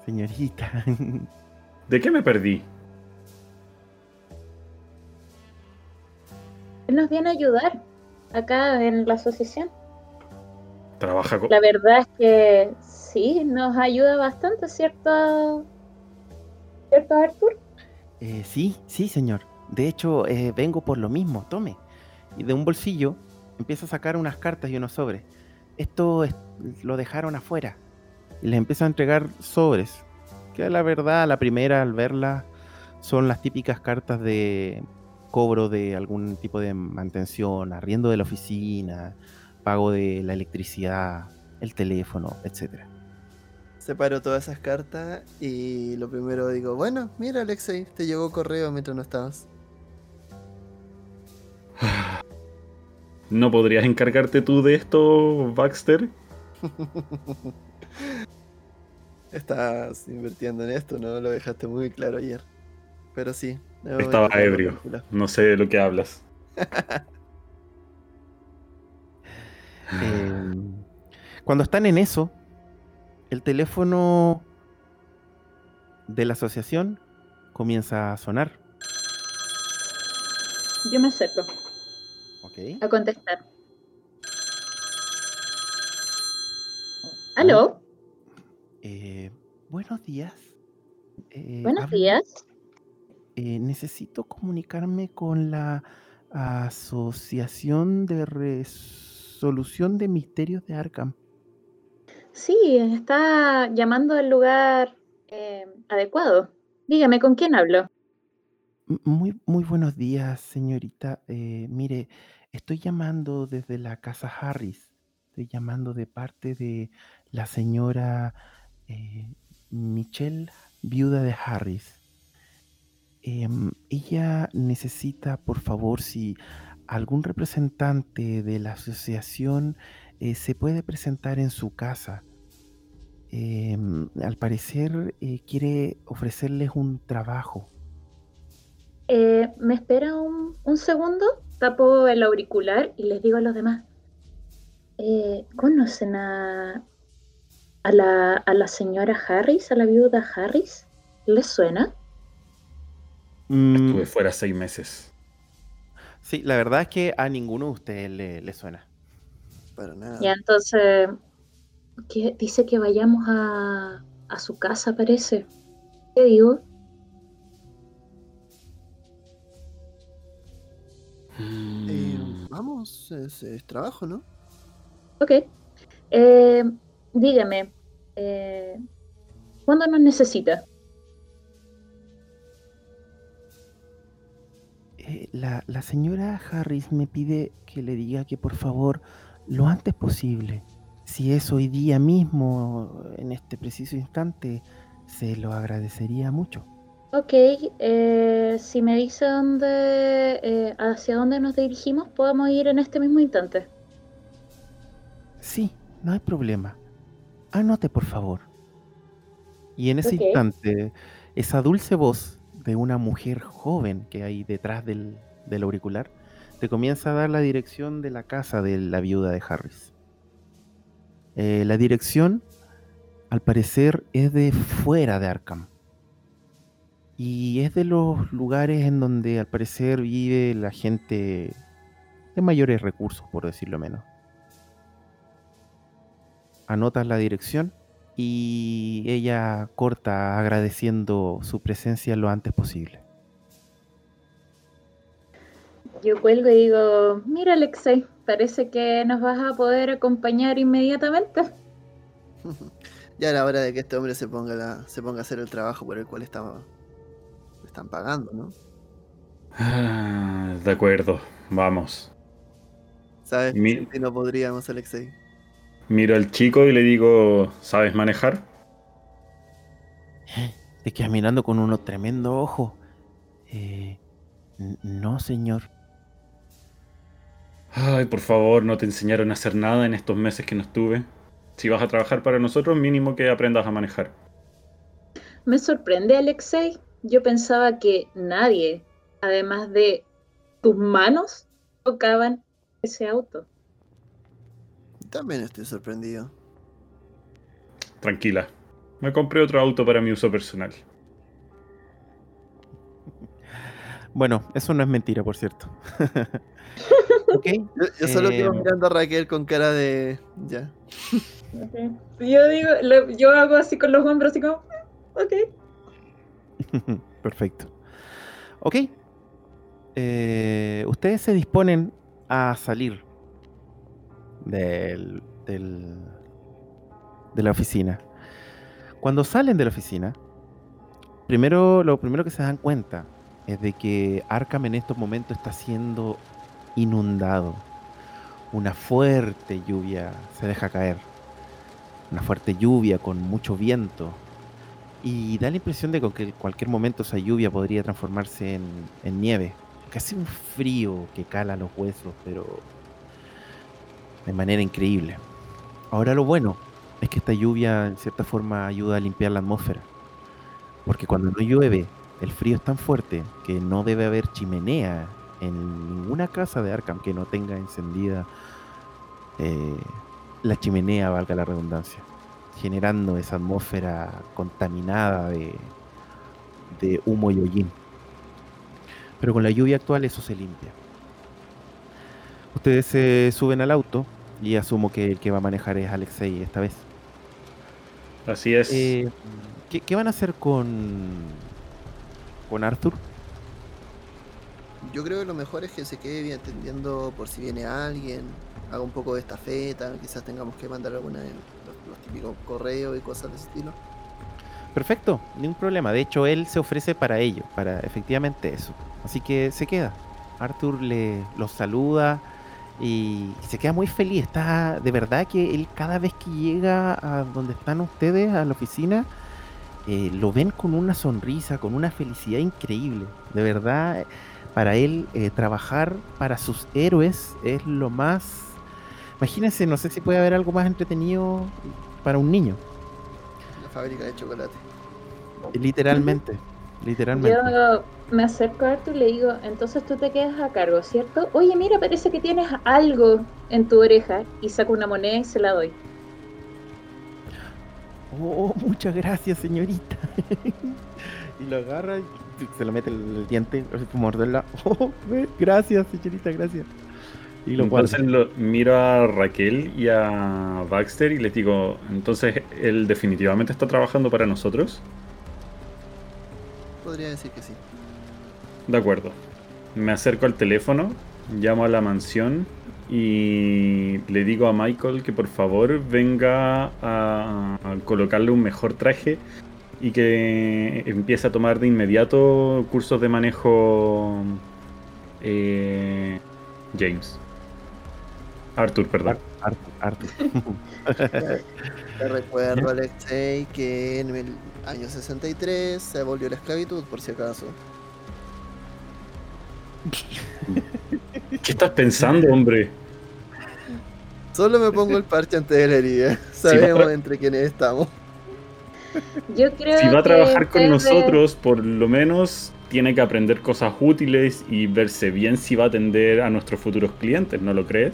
Señorita. ¿De qué me perdí? Él nos viene a ayudar acá en la asociación. Trabaja con... La verdad es que sí, nos ayuda bastante, ¿cierto? ¿Cierto, Arthur? Eh, sí, sí, señor. De hecho, eh, vengo por lo mismo. Tome. Y de un bolsillo empieza a sacar unas cartas y unos sobres. Esto es- lo dejaron afuera. Y les empieza a entregar sobres. Que la verdad, la primera al verla son las típicas cartas de cobro de algún tipo de mantención, arriendo de la oficina, pago de la electricidad, el teléfono, etcétera. Separo todas esas cartas y lo primero digo, bueno, mira Alexei, te llegó correo mientras no estabas. ¿No podrías encargarte tú de esto, Baxter? Estás invirtiendo en esto, ¿no? Lo dejaste muy claro ayer. Pero sí. Estaba ebrio. No sé de lo que hablas. Eh, cuando están en eso, el teléfono de la asociación comienza a sonar. Yo me acerco a contestar. ¿Aló? Eh, buenos días. Eh, Buenos hablo- días. eh, necesito comunicarme con la Asociación de Resolución de Misterios de Arkham. Sí, está llamando al lugar eh, adecuado. Dígame, ¿con quién hablo? Muy, muy buenos días, señorita. Eh, mire, estoy llamando desde la casa Harris. Estoy llamando de parte de la señora eh, Michelle, viuda de Harris. Em, ella necesita, por favor, si algún representante de la asociación eh, se puede presentar en su casa. Em, al parecer eh, quiere ofrecerles un trabajo. ¿me espera un, un segundo? Tapo el auricular y les digo a los demás. eh, ¿Conocen a, a, la, a la señora Harris, a la viuda Harris? ¿Les suena? Mm, Estuve fuera seis meses. Sí, la verdad es que a ninguno de ustedes le, le suena. Para nada. Ya, entonces, que dice que vayamos a, a su casa, parece. ¿Qué digo? Vamos, es, es trabajo, ¿no? Ok. Eh, dígame, eh, ¿cuándo nos necesita? Eh, la, la señora Harris me pide que le diga que por favor, lo antes posible, si es hoy día mismo, en este preciso instante, se lo agradecería mucho. Ok, eh, si me dice dónde, eh, hacia dónde nos dirigimos, podemos ir en este mismo instante. Sí, no hay problema. Anote, por favor. Y en ese instante, esa dulce voz de una mujer joven que hay detrás del, del auricular te comienza a dar la dirección de la casa de la viuda de Harris. Eh, la dirección, al parecer, es de fuera de Arkham. Y es de los lugares en donde al parecer vive la gente de mayores recursos, por decirlo menos anotas la dirección y ella corta agradeciendo su presencia lo antes posible. Yo cuelgo y digo, mira Alexei, parece que nos vas a poder acompañar inmediatamente. ya era hora de que este hombre se ponga, la- se ponga a hacer el trabajo por el cual estaba, están pagando, ¿no? Ah, de acuerdo, vamos. ¿Sabes? Mi- no podríamos, Alexei. Miro al chico y le digo, ¿sabes manejar? Te quedas mirando con unos tremendo ojo. Eh, no, señor. Ay, por favor, no te enseñaron a hacer nada en estos meses que no estuve. Si vas a trabajar para nosotros, mínimo que aprendas a manejar. Me sorprende, Alexei. Yo pensaba que nadie, además de tus manos, tocaban ese auto. También estoy sorprendido. Tranquila. Me compré otro auto para mi uso personal. Bueno, eso no es mentira, por cierto. ok. Yo, yo solo quedo Eh, mirando a Raquel con cara de. Ya. Yo digo, lo- yo hago así con los hombros, así como, "Mm, ok. Perfecto. Ok. Eh, ustedes se disponen a salir del, del- de la oficina. Cuando salen de la oficina, primero, lo primero que se dan cuenta es de que Arkham en estos momentos está siendo inundado. Una fuerte lluvia se deja caer. Una fuerte lluvia con mucho viento. Y da la impresión de que en cualquier momento esa lluvia podría transformarse en, en nieve. Hace un frío que cala los huesos, pero de manera increíble. Ahora lo bueno es que esta lluvia en cierta forma ayuda a limpiar la atmósfera. Porque cuando no llueve, el frío es tan fuerte que no debe haber chimenea en ninguna casa de Arkham que no tenga encendida eh, la chimenea, valga la redundancia generando esa atmósfera contaminada de, de humo y hollín. Pero con la lluvia actual eso se limpia. Ustedes se suben al auto y asumo que el que va a manejar es Alexei esta vez. Así es. Eh, ¿qué, qué van a hacer con, con Arthur? Yo creo que lo mejor es que se quede bien atendiendo por si viene alguien, haga un poco de estafeta, quizás tengamos que mandar alguna de los, típicos correos y cosas de ese estilo. Perfecto, ningún problema. De hecho, él se ofrece para ello, para efectivamente eso. Así que se queda. Arthur le los saluda y se queda muy feliz. Está de verdad que él cada vez que llega a donde están ustedes, a la oficina, eh, lo ven con una sonrisa, con una felicidad increíble. De verdad, para él eh, trabajar para sus héroes es lo más... Imagínense, no sé si puede haber algo más entretenido para un niño. La fábrica de chocolate. Literalmente, literalmente. Yo me acerco a Arthur y le digo, entonces tú te quedas a cargo, ¿cierto? Oye, mira, parece que tienes algo en tu oreja. Y saco una moneda y se la doy. Oh, muchas gracias, señorita. y lo agarra y se lo mete en el diente, como morderla. Oh, gracias, señorita, gracias. Y lo. Entonces lo, miro a Raquel y a Baxter y les digo, entonces él definitivamente está trabajando para nosotros. Podría decir que sí. De acuerdo. Me acerco al teléfono, llamo a la mansión y le digo a Michael que por favor venga a, a colocarle un mejor traje y que empiece a tomar de inmediato cursos de manejo eh, James. Arthur, perdón. Arthur, Arthur. Te recuerdo, Alexei, que en el año 63 se abolió la esclavitud, por si acaso. ¿Qué estás pensando, hombre? Solo me pongo el parche antes de la herida. Sabemos entre quiénes estamos. Yo creo Si va a trabajar con nosotros, por lo menos tiene que aprender cosas útiles y verse bien si va a atender a nuestros futuros clientes, ¿no lo crees?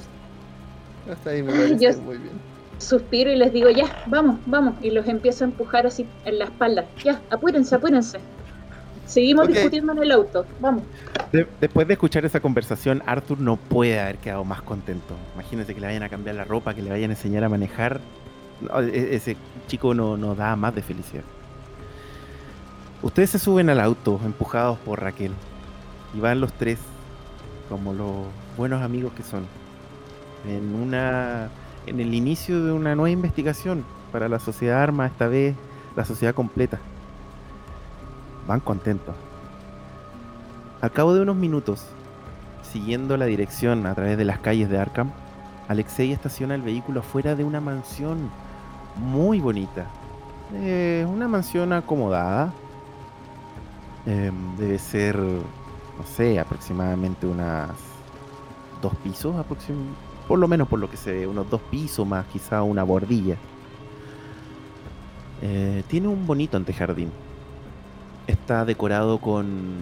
Hasta ahí me Ay, parece yo- muy bien. Suspiro y les digo, ya, vamos, vamos. Y los empiezo a empujar así en la espalda. Ya, apúrense, apúrense. Seguimos discutiendo en el auto. Vamos. De- después de escuchar esa conversación, Arthur no puede haber quedado más contento. Imagínense que le vayan a cambiar la ropa, que le vayan a enseñar a manejar. No, e- ese chico no, no da más de felicidad. Ustedes se suben al auto, empujados por Raquel. Y van los tres, como los buenos amigos que son. En una. en el inicio de una nueva investigación para la sociedad arma, esta vez la sociedad completa. Van contentos. Al cabo de unos minutos, siguiendo la dirección a través de las calles de Arkham, Alexei estaciona el vehículo afuera de una mansión muy bonita. Eh, una mansión acomodada. Em, debe ser, no sé, aproximadamente unas dos pisos aproximadamente. Por lo menos por lo que se ve, unos dos pisos más quizá una bordilla. Eh, tiene un bonito antejardín. Está decorado con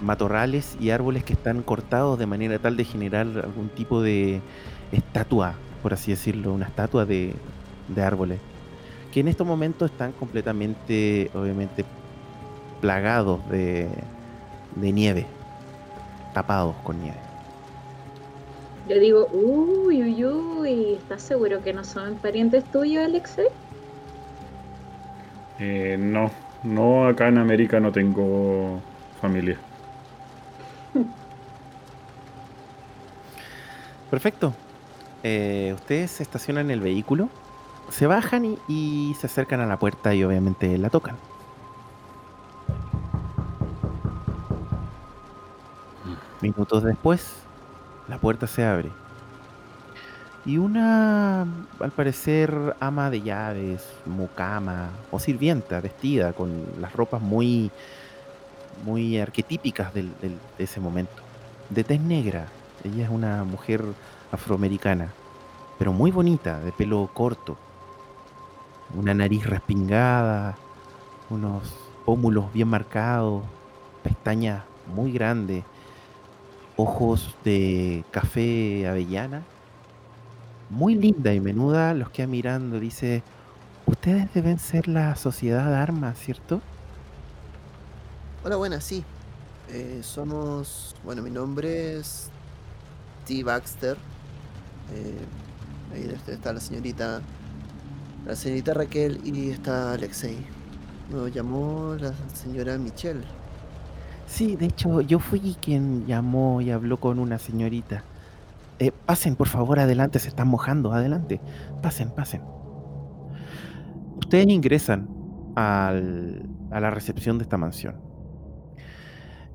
matorrales y árboles que están cortados de manera tal de generar algún tipo de estatua, por así decirlo, una estatua de, árboles, que en estos momentos están completamente, obviamente, plagados de nieve, tapados con nieve. Yo digo, uy, uy, uy, ¿estás seguro que no son parientes tuyos, Alexei? Eh, no, no, acá en América no tengo familia. Perfecto. Eh, ustedes se estacionan en el vehículo, se bajan y, y se acercan a la puerta y obviamente la tocan. Minutos después, la puerta se abre. Y una, al parecer, ama de llaves, mucama o sirvienta, vestida con las ropas muy, muy arquetípicas del- del- de ese momento. De tez negra. Ella es una mujer afroamericana, pero muy bonita, de pelo corto. Una nariz respingada, unos pómulos bien marcados, pestañas muy grandes, ojos de café avellana. Muy linda y menuda, los queda mirando, dice, ustedes deben ser la sociedad de armas, ¿cierto? Hola, buenas, sí. Eh, somos. Bueno, mi nombre es T. Baxter. Eh, ahí está la señorita. La señorita Raquel y está Alexei. Nos llamó la señora Michelle. Sí, de hecho, yo fui quien llamó y habló con una señorita. Eh, pasen, por favor, adelante, se están mojando, adelante. Pasen, pasen. Ustedes ingresan al- a la recepción de esta mansión.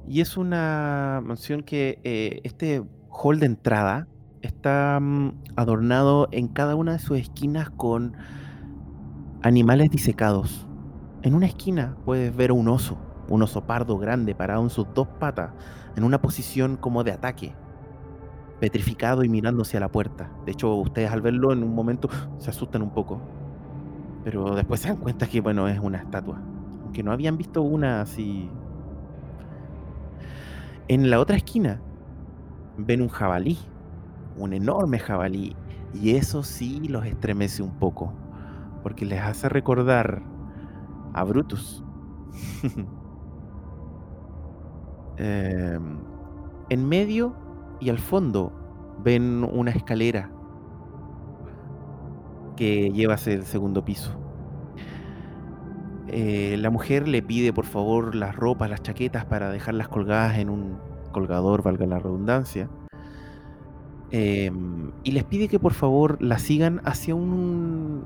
Y es una mansión que eh, este hall de entrada está mm, adornado en cada una de sus esquinas con animales disecados. En una esquina puedes ver un oso, un oso pardo grande parado en sus dos patas, en una posición como de ataque, petrificado y mirando hacia la puerta. De hecho, ustedes al verlo en un momento se asustan un poco, pero después se dan cuenta que, bueno, es una estatua. Aunque no habían visto una así. En la otra esquina ven un jabalí, un enorme jabalí, y eso sí los estremece un poco, porque les hace recordar a Brutus. Em, en medio y al fondo ven una escalera que lleva hacia el segundo piso. Eh, la mujer le pide por favor las ropas, las chaquetas para dejarlas colgadas en un colgador, valga la redundancia. Em, y les pide que por favor la sigan hacia un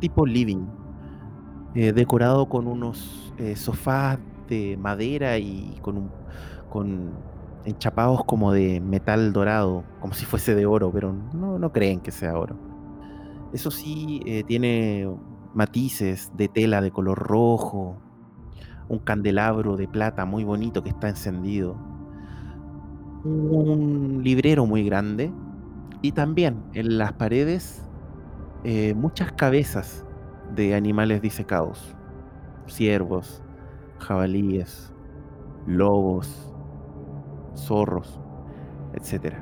tipo living, eh, decorado con unos eh, sofás de madera y con, un, con enchapados como de metal dorado, como si fuese de oro, pero no, no creen que sea oro. Eso sí, eh, tiene matices de tela de color rojo, un candelabro de plata muy bonito que está encendido, un librero muy grande y también en las paredes eh, muchas cabezas de animales disecados, ciervos, jabalíes, lobos, zorros, etc.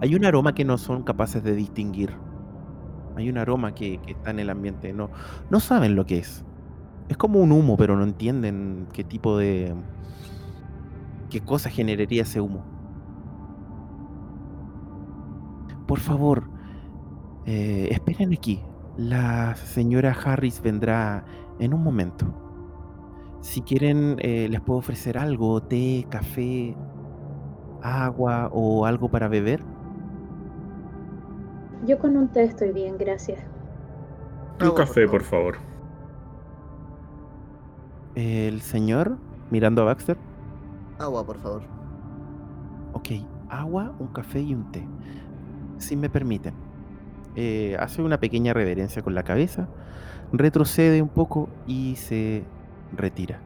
Hay un aroma que no son capaces de distinguir. Hay un aroma que, que está en el ambiente. No, no saben lo que es. Es como un humo, pero no entienden qué tipo de... qué cosa generaría ese humo. Por favor, eh, esperen aquí. La señora Harris vendrá en un momento. Si quieren, eh, les puedo ofrecer algo, té, café, agua o algo para beber. Yo con un té estoy bien, gracias. Un Agua, café, por por favor. El señor, mirando a Baxter. Agua, por favor. Ok, agua, un café y un té. Si me permiten. Eh, hace una pequeña reverencia con la cabeza, retrocede un poco y se retira.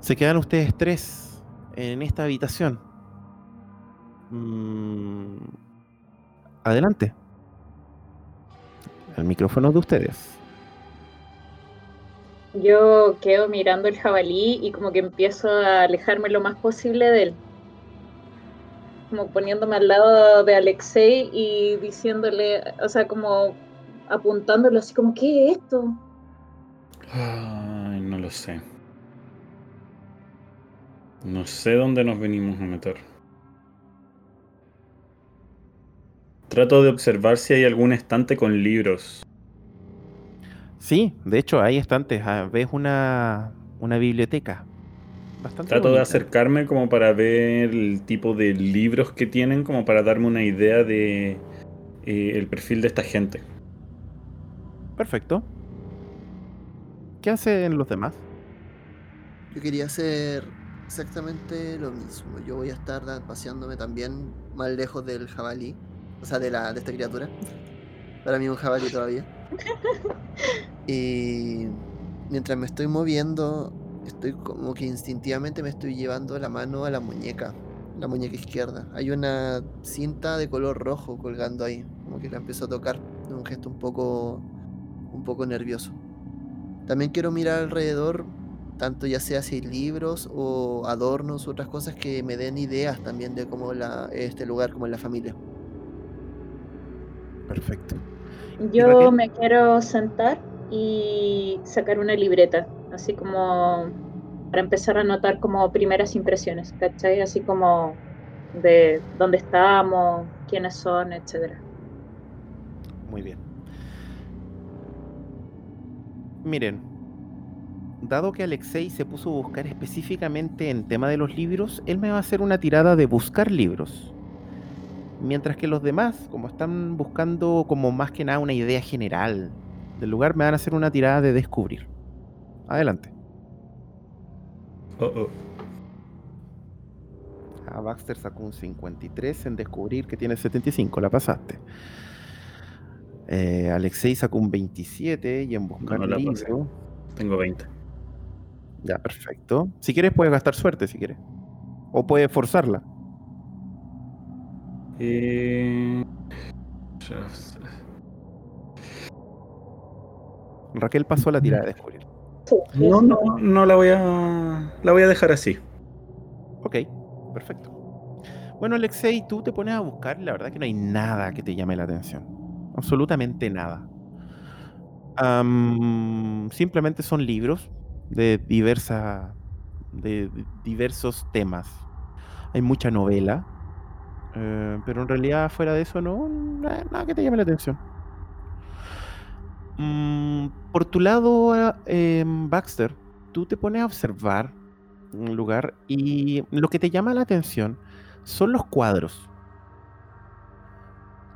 Se quedan ustedes tres en esta habitación. Mm, adelante. El micrófono de ustedes. Yo quedo mirando el jabalí y como que empiezo a alejarme lo más posible de él. Como poniéndome al lado de Alexei y diciéndole, o sea, como apuntándolo así como, ¿qué es esto? Ay, no lo sé. No sé dónde nos venimos a meter. Trato de observar si hay algún estante con libros. Sí, de hecho hay estantes. ah, Ves una, una biblioteca. Bastante Trato de acercarme como para ver el tipo de libros que tienen, como para darme una idea de eh, el perfil de esta gente. Perfecto. ¿Qué hacen los demás? Yo quería hacer exactamente lo mismo. Yo voy a estar paseándome también más lejos del jabalí. O sea, de, la, de esta criatura. Para mí es un jabalí todavía. Y mientras me estoy moviendo, estoy como que instintivamente me estoy llevando la mano a la muñeca. La muñeca izquierda. Hay una cinta de color rojo colgando ahí. Como que la empiezo a tocar. Es un gesto un poco. un poco nervioso. También quiero mirar alrededor tanto ya sea si hay libros o adornos, otras cosas que me den ideas también de cómo la, este lugar, como es la familia. Perfecto. Yo me quiero sentar y sacar una libreta, así como para empezar a anotar como primeras impresiones, ¿cachai? Así como de dónde estamos, quiénes son, etcétera. Muy bien. Miren, dado que Alexei se puso a buscar específicamente en tema de los libros, él me va a hacer una tirada de buscar libros. Mientras que los demás, como están buscando como más que nada una idea general del lugar, me van a hacer una tirada de descubrir. Adelante. Oh, oh. Ah, Baxter sacó un 53 en descubrir que tiene 75, la pasaste. Eh, Alexei sacó un 27 y en buscar No la pasé. libro. Tengo 20. Ya, perfecto. Si quieres, puedes gastar suerte, si quieres. O puedes forzarla. Eh, Raquel pasó la tirada de descubrir. No, no, no la voy a. La voy a dejar así. Ok, perfecto. Bueno, Alexei, tú te pones a buscar y la verdad que no hay nada que te llame la atención. Absolutamente nada. Simplemente son libros de diversa, de di- diversos temas. Hay mucha novela, eh, pero en realidad fuera de eso no, na- nada que te llame la atención. Mm, por tu lado, ah, em, Baxter, tú te pones a observar un lugar y lo que te llama la atención son los cuadros.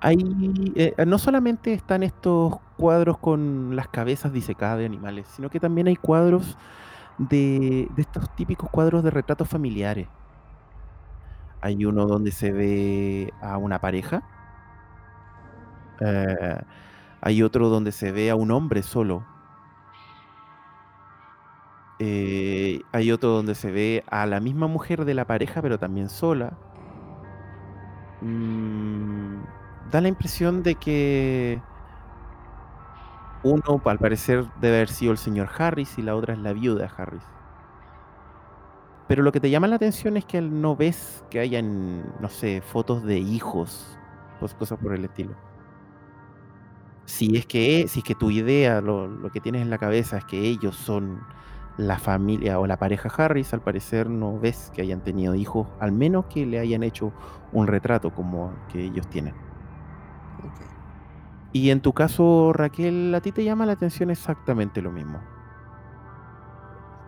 Hay, eh, no solamente están estos cuadros con las cabezas disecadas de animales, sino que también hay cuadros de, de estos típicos cuadros de retratos familiares. Hay uno donde se ve a una pareja. eh, hay otro donde se ve a un hombre solo. Eh, hay otro donde se ve a la misma mujer de la pareja, pero también sola. Mm, da la impresión de que uno, al parecer, debe haber sido el señor Harris y la otra es la viuda Harris. Pero lo que te llama la atención es que no ves que hayan, no sé, fotos de hijos, pues cosas por el estilo. Si es que, si es que tu idea, lo, lo que tienes en la cabeza es que ellos son la familia o la pareja Harris, al parecer no ves que hayan tenido hijos, al menos que le hayan hecho un retrato como que ellos tienen. Y en tu caso, Raquel, a ti te llama la atención exactamente lo mismo.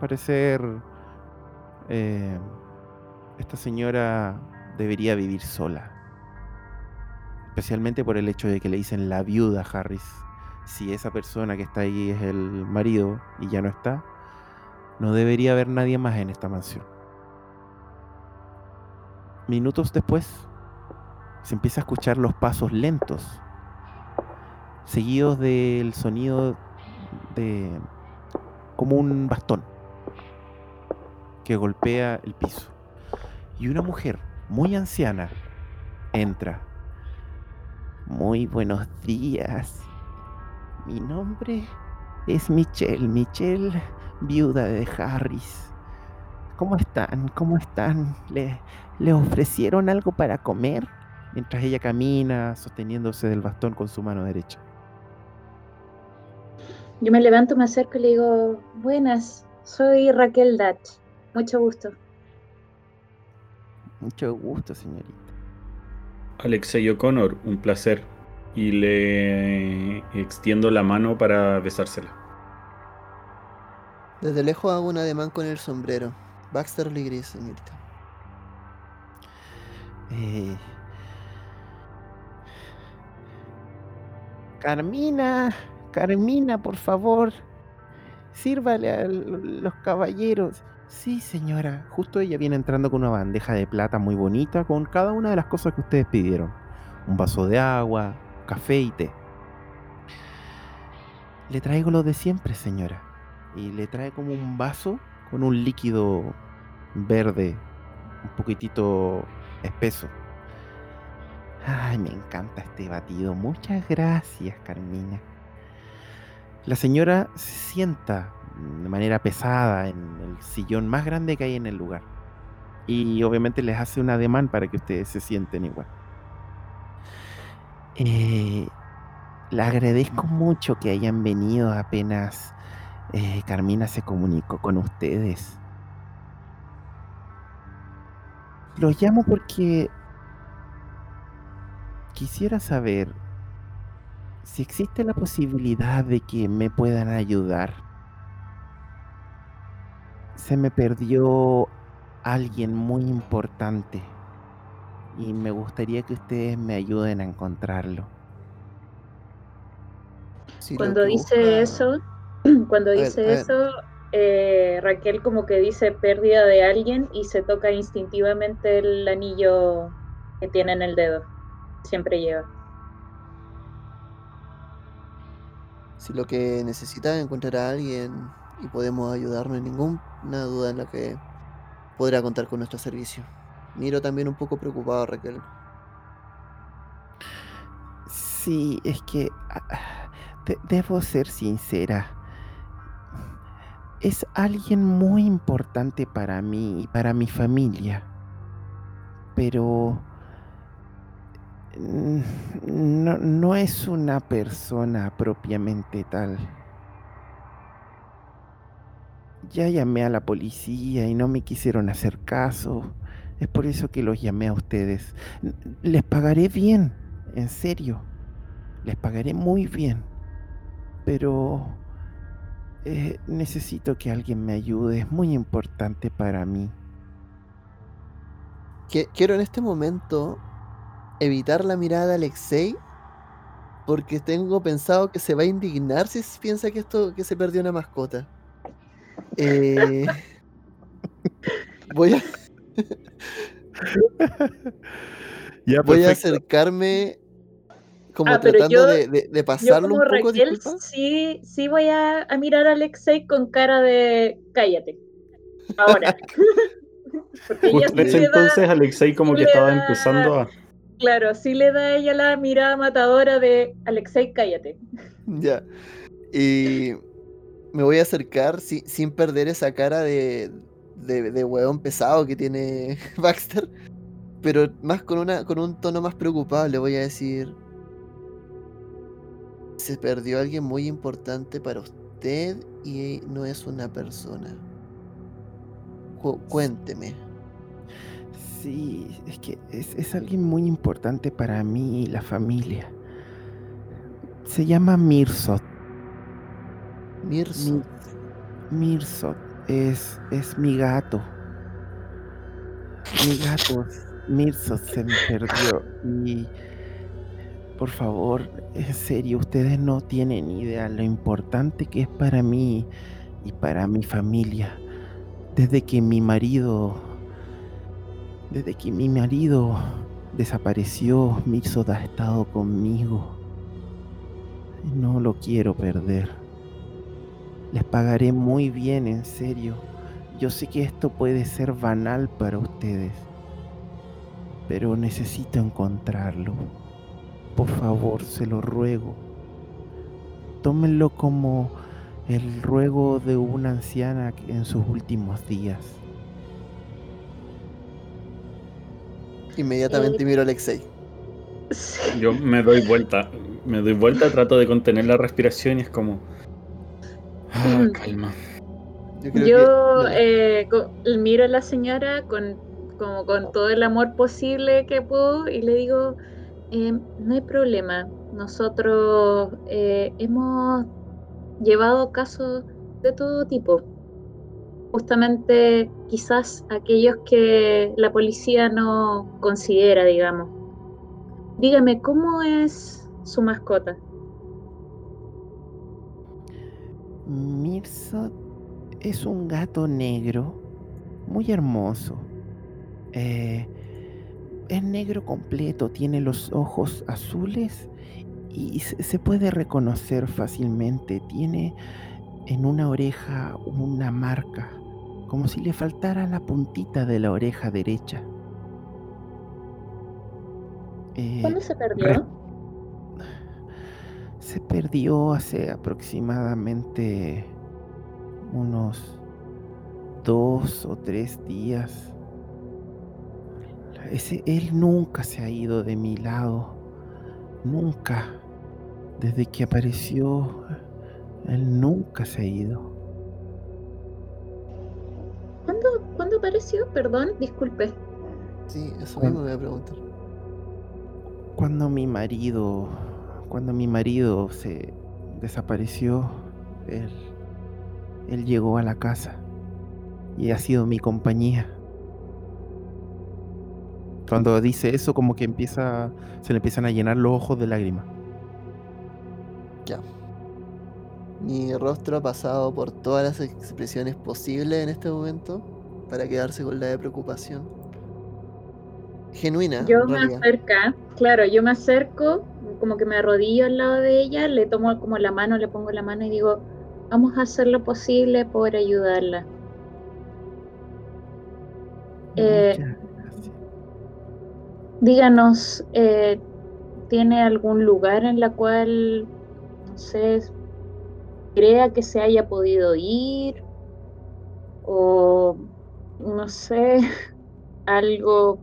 Parecer eh, esta señora debería vivir sola. Especialmente por el hecho de que le dicen la viuda Harris. Si esa persona que está ahí es el marido y ya no está, no debería haber nadie más en esta mansión. Minutos después, se empieza a escuchar los pasos lentos, seguidos del sonido de como un bastón que golpea el piso. y una mujer muy anciana entra. Muy buenos días. Mi nombre es Michelle, Michelle, viuda de Harris. ¿Cómo están? ¿Cómo están? ¿Le, ¿Le ofrecieron algo para comer? Mientras ella camina, sosteniéndose del bastón con su mano derecha. Yo me levanto, me acerco y le digo, buenas, soy Raquel Dach. Mucho gusto. Mucho gusto, señorita. Alexei O'Connor, un placer. Y le extiendo la mano para besársela. Desde lejos hago un ademán con el sombrero. Baxter Lee Gris, señorita. Eh, Carmina, Carmina, por favor, sírvale a los caballeros. Sí, señora. Justo ella viene entrando con una bandeja de plata muy bonita con cada una de las cosas que ustedes pidieron. Un vaso de agua, café y té. Le traigo lo de siempre, señora. Y le trae como un vaso con un líquido verde, un poquitito espeso. Ay, me encanta este batido. Muchas gracias, Carmina. La señora se sienta de manera pesada en el sillón más grande que hay en el lugar. Y obviamente les hace un ademán para que ustedes se sienten igual. Eh, le agradezco mucho que hayan venido apenas eh, Carmina se comunicó con ustedes. Los llamo porque quisiera saber si existe la posibilidad de que me puedan ayudar. Se me perdió alguien muy importante y me gustaría que ustedes me ayuden a encontrarlo. Si Cuando dice busca- eso, cuando ver, dice eso, eh, Raquel como que dice pérdida de alguien y se toca instintivamente el anillo que tiene en el dedo. Siempre lleva. Si lo que necesita es encontrar a alguien y podemos ayudar, no hay ninguna duda en la que podrá contar con nuestro servicio. Miro también un poco preocupado Raquel. Sí, es que ah, de- debo ser sincera. Es alguien muy importante para mí y para mi familia. Pero no, no es una persona propiamente tal. Ya llamé a la policía y no me quisieron hacer caso. Es por eso que los llamé a ustedes. Les pagaré bien, en serio. Les pagaré muy bien. Pero eh, necesito que alguien me ayude. Es muy importante para mí. Quiero en este momento evitar la mirada de Alexei porque tengo pensado que se va a indignar si piensa que esto que se perdió una mascota. Eh, voy a, Ya, voy a acercarme como Ah, tratando yo- de, de- de Yo pasarlo como un poco, Raquel disculpa. sí, sí voy a, a mirar a Alexei con cara de cállate. Ahora. Porque ella Justo en ese da- entonces Alexei como que le estaba da- empezando a... Claro, sí le da a ella la mirada matadora de Alexei, cállate. Ya. Y me voy a acercar si- sin perder esa cara de, de, de hueón pesado que tiene Baxter. Pero más con, una, con un tono más preocupado le voy a decir... Se perdió alguien muy importante para usted y no es una persona. Cu- cuénteme. Sí, es que es, es alguien muy importante para mí y la familia. Se llama Mirsot. Mirso. Mi- Mirsot es, es mi gato. Mi gato, Mirsot, se me perdió. Y por favor, en serio, ustedes no tienen idea lo importante que es para mí y para mi familia. Desde que mi marido, desde que mi marido desapareció, Mirsot ha estado conmigo. No lo quiero perder. Les pagaré muy bien, en serio. Yo sé que esto puede ser banal para ustedes, pero necesito encontrarlo. Por favor, se lo ruego. Tómenlo como el ruego de una anciana en sus últimos días. Inmediatamente Eh, miro a Alexei. Sí. Yo me doy vuelta, me doy vuelta, trato de contener la respiración y es como... Ah, Mm. calma. Yo creo Yo que. eh, miro a la señora con, como con todo el amor posible que puedo y le digo, "Em, no hay problema, nosotros eh, hemos llevado casos de todo tipo. Justamente quizás aquellos que la policía no considera, digamos. Dígame, ¿cómo es su mascota? Mirsot es un gato negro, muy hermoso. Eh, es negro completo, tiene los ojos azules y se se puede reconocer fácilmente. Tiene en una oreja una marca, como si le faltara la puntita de la oreja derecha. Eh, ¿Cuándo se perdió? se perdió hace aproximadamente unos dos o tres días. Ese, él nunca se ha ido de mi lado. Nunca. Desde que apareció, él nunca se ha ido. ¿Cuándo, ¿Cuándo apareció? Perdón, disculpe. Sí, eso mismo me voy a preguntar. Cuando mi marido, cuando mi marido se desapareció, él, él llegó a la casa y ha sido mi compañía. Cuando dice eso, como que empieza, se le empiezan a llenar los ojos de lágrimas. Ya. Mi rostro ha pasado por todas las expresiones posibles en este momento para quedarse con la de preocupación. Genuina, Yo me acerca, claro, yo me acerco, como que me arrodillo al lado de ella, le tomo como la mano, le pongo la mano y digo, vamos a hacer lo posible por ayudarla. Eh. Díganos, eh, ¿tiene algún lugar en la cual, no sé, crea que se haya podido ir? O, no sé, algo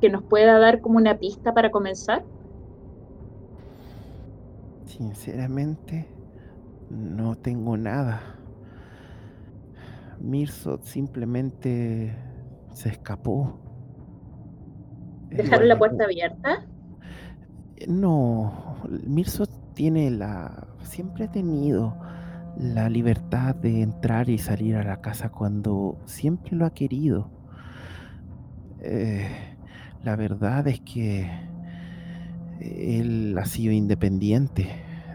que nos pueda dar como una pista para comenzar? Sinceramente, no tengo nada. Mirsot simplemente se escapó. ¿Dejaron la puerta abierta? No, Mirsot tiene la, siempre ha tenido la libertad de entrar y salir a la casa cuando siempre lo ha querido. Eh, la verdad es que él ha sido independiente,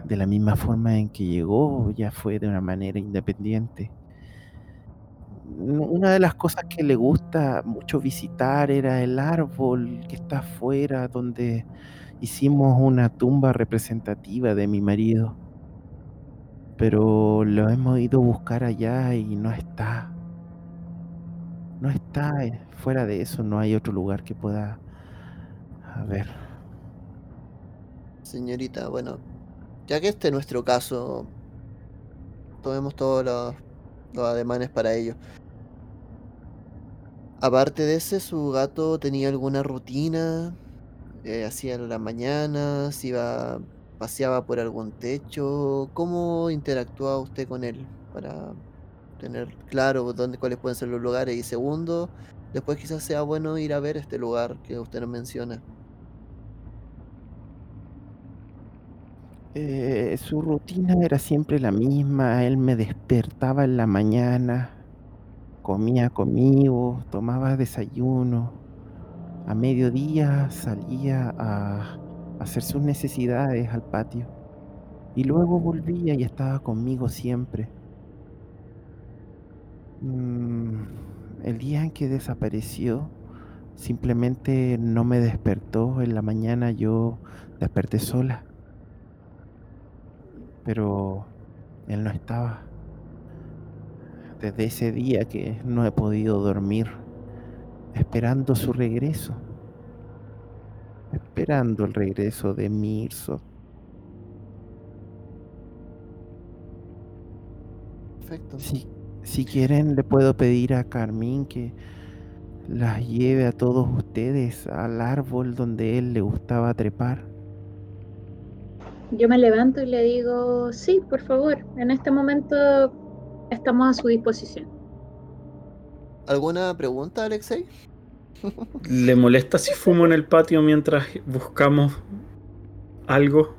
de la misma forma en que llegó, ya fue de una manera independiente. Una de las cosas que le gusta mucho visitar era el árbol que está afuera, donde hicimos una tumba representativa de mi marido. Pero lo hemos ido a buscar allá y no está. No está. eh, Fuera de eso no hay otro lugar que pueda... A ver. Señorita, bueno, ya que este es nuestro caso, tomemos todos los, ademanes para ello. Aparte de ese, ¿su gato tenía alguna rutina? Eh, ¿Hacía las mañanas? ¿Iba, paseaba por algún techo? ¿Cómo interactuaba usted con él? Para tener claro dónde, cuáles pueden ser los lugares. Y segundo, después quizás sea bueno ir a ver este lugar que usted nos menciona. Eh, su rutina era siempre la misma. Él me despertaba en la mañana, comía conmigo, tomaba desayuno. A mediodía salía a hacer sus necesidades al patio. Y luego volvía y estaba conmigo siempre. Mm, el día en que desapareció, simplemente no me despertó. En la mañana yo desperté sola. Pero él no estaba. Desde ese día que no he podido dormir, esperando su regreso. Esperando el regreso de Mirso. Perfecto. Si, si quieren, le puedo pedir a Carmín que las lleve a todos ustedes al árbol donde él le gustaba trepar. Yo me levanto y le digo, sí, por favor, en este momento estamos a su disposición. ¿Alguna pregunta, Alexei? ¿Le molesta si fumo en el patio mientras buscamos algo?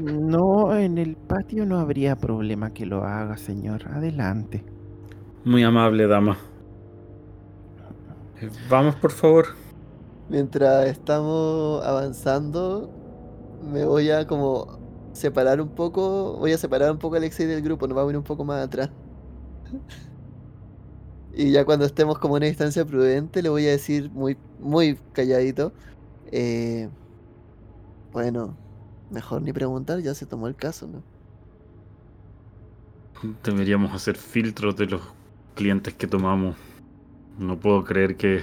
No, en el patio no habría problema que lo haga, señor. Adelante. Muy amable, dama. Eh, Vamos, por favor. Mientras estamos avanzando, me voy a como separar un poco, voy a separar un poco a Alexei del grupo, nos vamos a ir un poco más atrás. Y ya cuando estemos como en una distancia prudente, le voy a decir muy, muy calladito. eh, bueno, mejor ni preguntar, ya se tomó el caso, ¿no? Deberíamos hacer filtros de los clientes que tomamos. No puedo creer que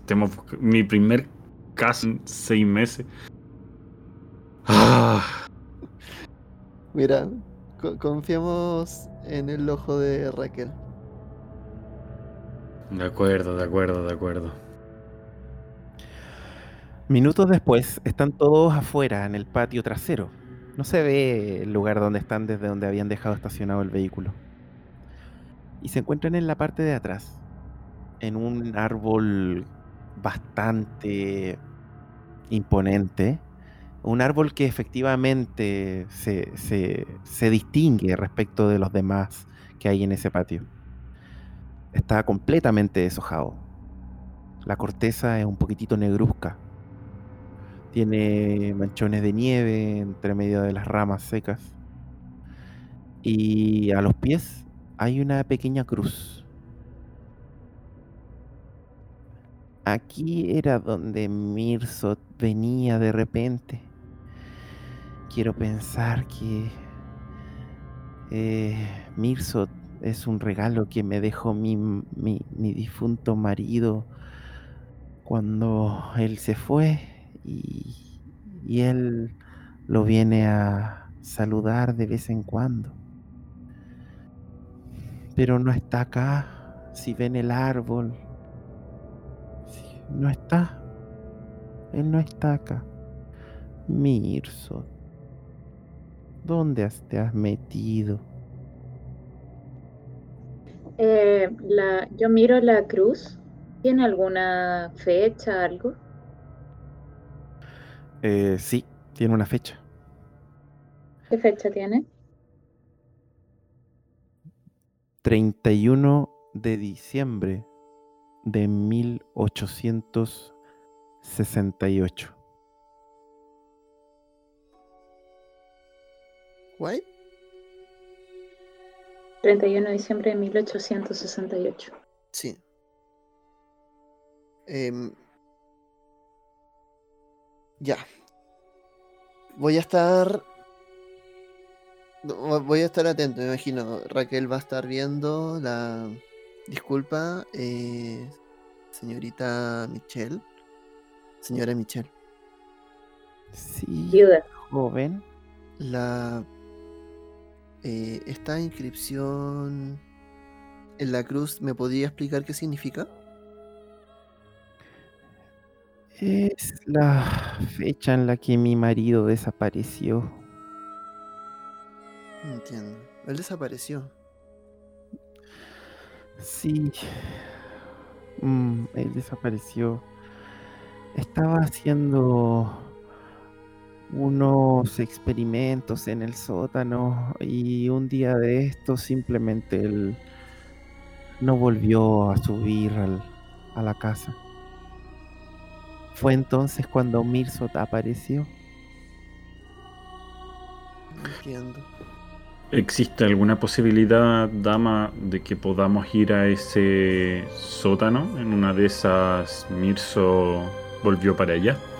estemos mi primer caso en seis meses. Ah, Mira, co- confiamos en el ojo de Raquel. De acuerdo, de acuerdo, de acuerdo. Minutos después, están todos afuera en el patio trasero. No se ve el lugar donde están desde donde habían dejado estacionado el vehículo. Y se encuentran en la parte de atrás, en un árbol bastante imponente. Un árbol que efectivamente se, se- se distingue respecto de los demás que hay en ese patio. Está completamente deshojado. La corteza es un poquitito negruzca. Tiene manchones de nieve entre medio de las ramas secas. Y a los pies hay una pequeña cruz. Aquí era donde Mirsot venía de repente. Quiero pensar que eh, Mirsot es un regalo que me dejó mi, mi, mi difunto marido cuando él se fue y, y él lo viene a saludar de vez en cuando. Pero no está acá. Si ven el árbol, no está. Él no está acá. Mirso, ¿dónde te has metido? La, yo miro la cruz. ¿Tiene alguna fecha, algo? Eh, sí, tiene una fecha. ¿Qué fecha tiene? 31 de diciembre de 1868. ¿Guay? 31 de diciembre de 1868. Sí. Em, ya. Voy a estar. Voy a estar atento, me imagino. Raquel va a estar viendo la. Disculpa, eh, señorita Michelle. Señora Michelle. Sí, Viuda. joven. La. Eh, esta inscripción en la cruz, ¿me podría explicar qué significa? Es la fecha en la que mi marido desapareció. Entiendo. Él desapareció. Sí. Mm, él desapareció. Estaba haciendo unos experimentos en el sótano y un día de esto simplemente él no volvió a subir al- a la casa. Fue entonces cuando Mirsot apareció. No entiendo. ¿Existe alguna posibilidad, dama, de que podamos ir a ese sótano? En una de esas, Mirso volvió para allá.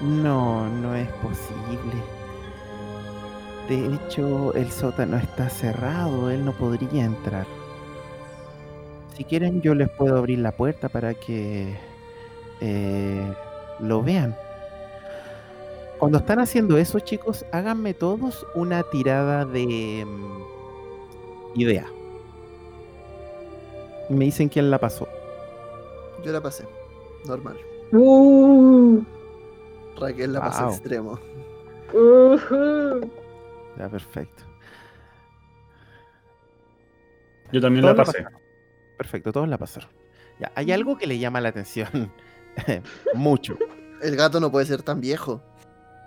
No, no es posible. De hecho, el sótano está cerrado, él no podría entrar. si quieren yo les puedo abrir la puerta para que eh, lo vean. Cuando están haciendo eso, chicos, háganme todos una tirada de mm, idea. Y me dicen quién la pasó. Yo la pasé. Normal. Uh, Raquel la pasó Wow. extremo. Ya, perfecto. Yo también Todos la pasé. Perfecto, todos la pasaron. Ya, hay algo que le llama la atención. Mucho. El gato no puede ser tan viejo.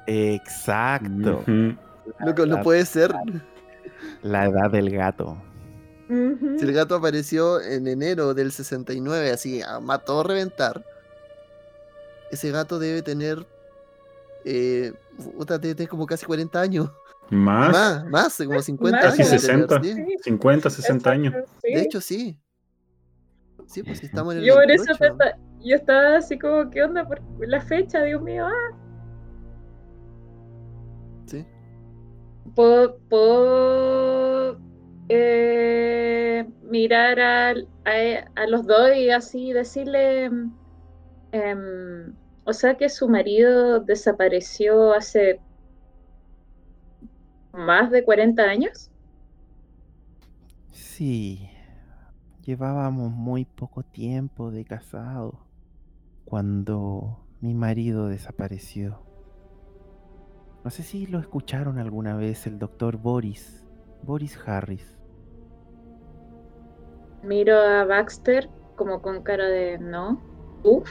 Exacto. Ujú. No, no puede ser. La edad del gato. Si el gato apareció en enero del 69, así a ma- todo reventar, ese gato debe tener. Eh, tener como casi 40 años. Más, Más, más, como 50 Más. años. Casi debe tener, 60. sí. 50, 60 años. De hecho, sí. Sí, pues sí, estamos en el Yo por eso 28. te- yo estaba así como, ¿qué onda? Por la fecha, Dios mío. Ah, Sí. puedo, puedo, eh, mirar al- a, a los dos y así decirle, em, o sea que su marido desapareció hace más de 40 años. Sí. Llevábamos muy poco tiempo de casado cuando mi marido desapareció. No sé si lo escucharon alguna vez el doctor Boris, Boris Harris. Miro a Baxter como con cara de no. Uf.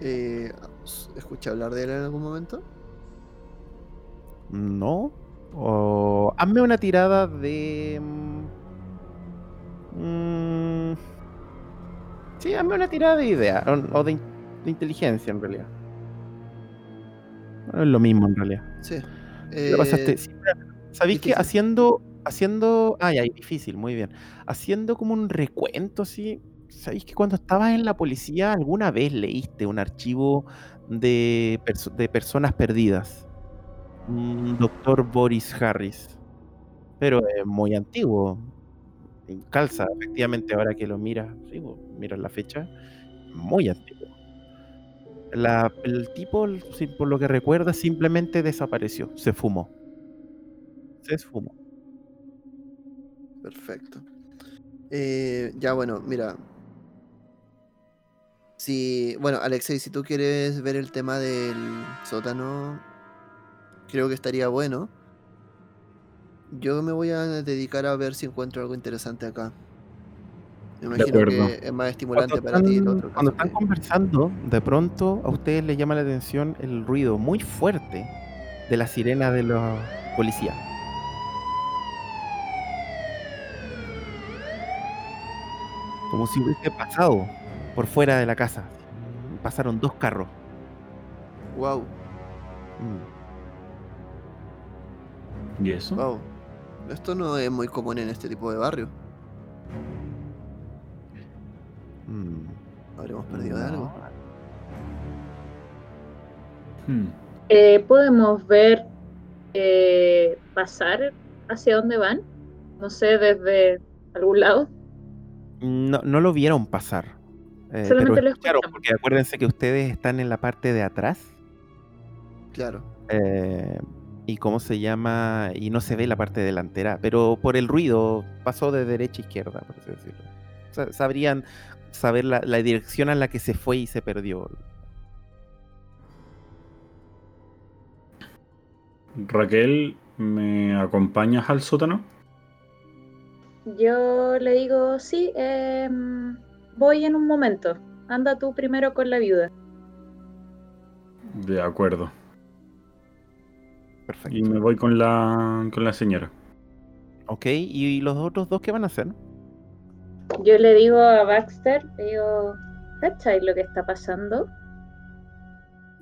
Eh, ¿Escuché hablar de él en algún momento? ¿No? O hazme una tirada de... mm, sí, hazme una tirada de idea. O, de, in- de inteligencia, en realidad. No es lo mismo, en realidad. Sí. Lo pasaste- Eh, sí, ¿Sabéis que haciendo... Haciendo... Ay, ay, difícil, muy bien. Haciendo como un recuento, así... ¿Sabéis que cuando estabas en la policía alguna vez leíste un archivo de, perso- de personas perdidas? Doctor Boris Harris. Pero es muy antiguo. Calza, efectivamente, ahora que lo miras, sí, miras la fecha, muy antiguo. La- el tipo, por lo que recuerda, simplemente desapareció, se fumó. Se esfumó. Perfecto. Eh, ya, bueno, mira. Si, bueno, Alexei, si tú quieres ver el tema del sótano, creo que estaría bueno. Yo me voy a dedicar a ver si encuentro algo interesante acá. Me imagino acuerdo. que es más estimulante Cuando para ti el otro cuando están que- conversando, de pronto a ustedes les llama la atención el ruido muy fuerte de la sirena de los policías. Como si hubiese pasado por fuera de la casa. Pasaron dos carros. Wow, Mm. ¿Y eso? wow. Esto no es muy común en este tipo de barrio. Mm. Habremos perdido de algo. Hmm. Eh, podemos ver eh, pasar hacia dónde van. No sé, desde algún lado. No, no lo vieron pasar. Eh, Solamente pero lo escucharon, escuchamos. porque acuérdense que ustedes están en la parte de atrás. Claro. eh, y cómo se llama, y no se ve la parte delantera, pero por el ruido pasó de derecha a izquierda, por así decirlo. Sa- sabrían saber la, la dirección a la que se fue y se perdió. Raquel, ¿me acompañas al sótano? Yo le digo, sí, em, voy en un momento. Anda tú primero con la viuda. De acuerdo. Perfecto. Y me voy con la, con la señora. Ok, ¿y los otros dos qué van a hacer? Yo le digo a Baxter, le digo, ¿cachai lo que está pasando?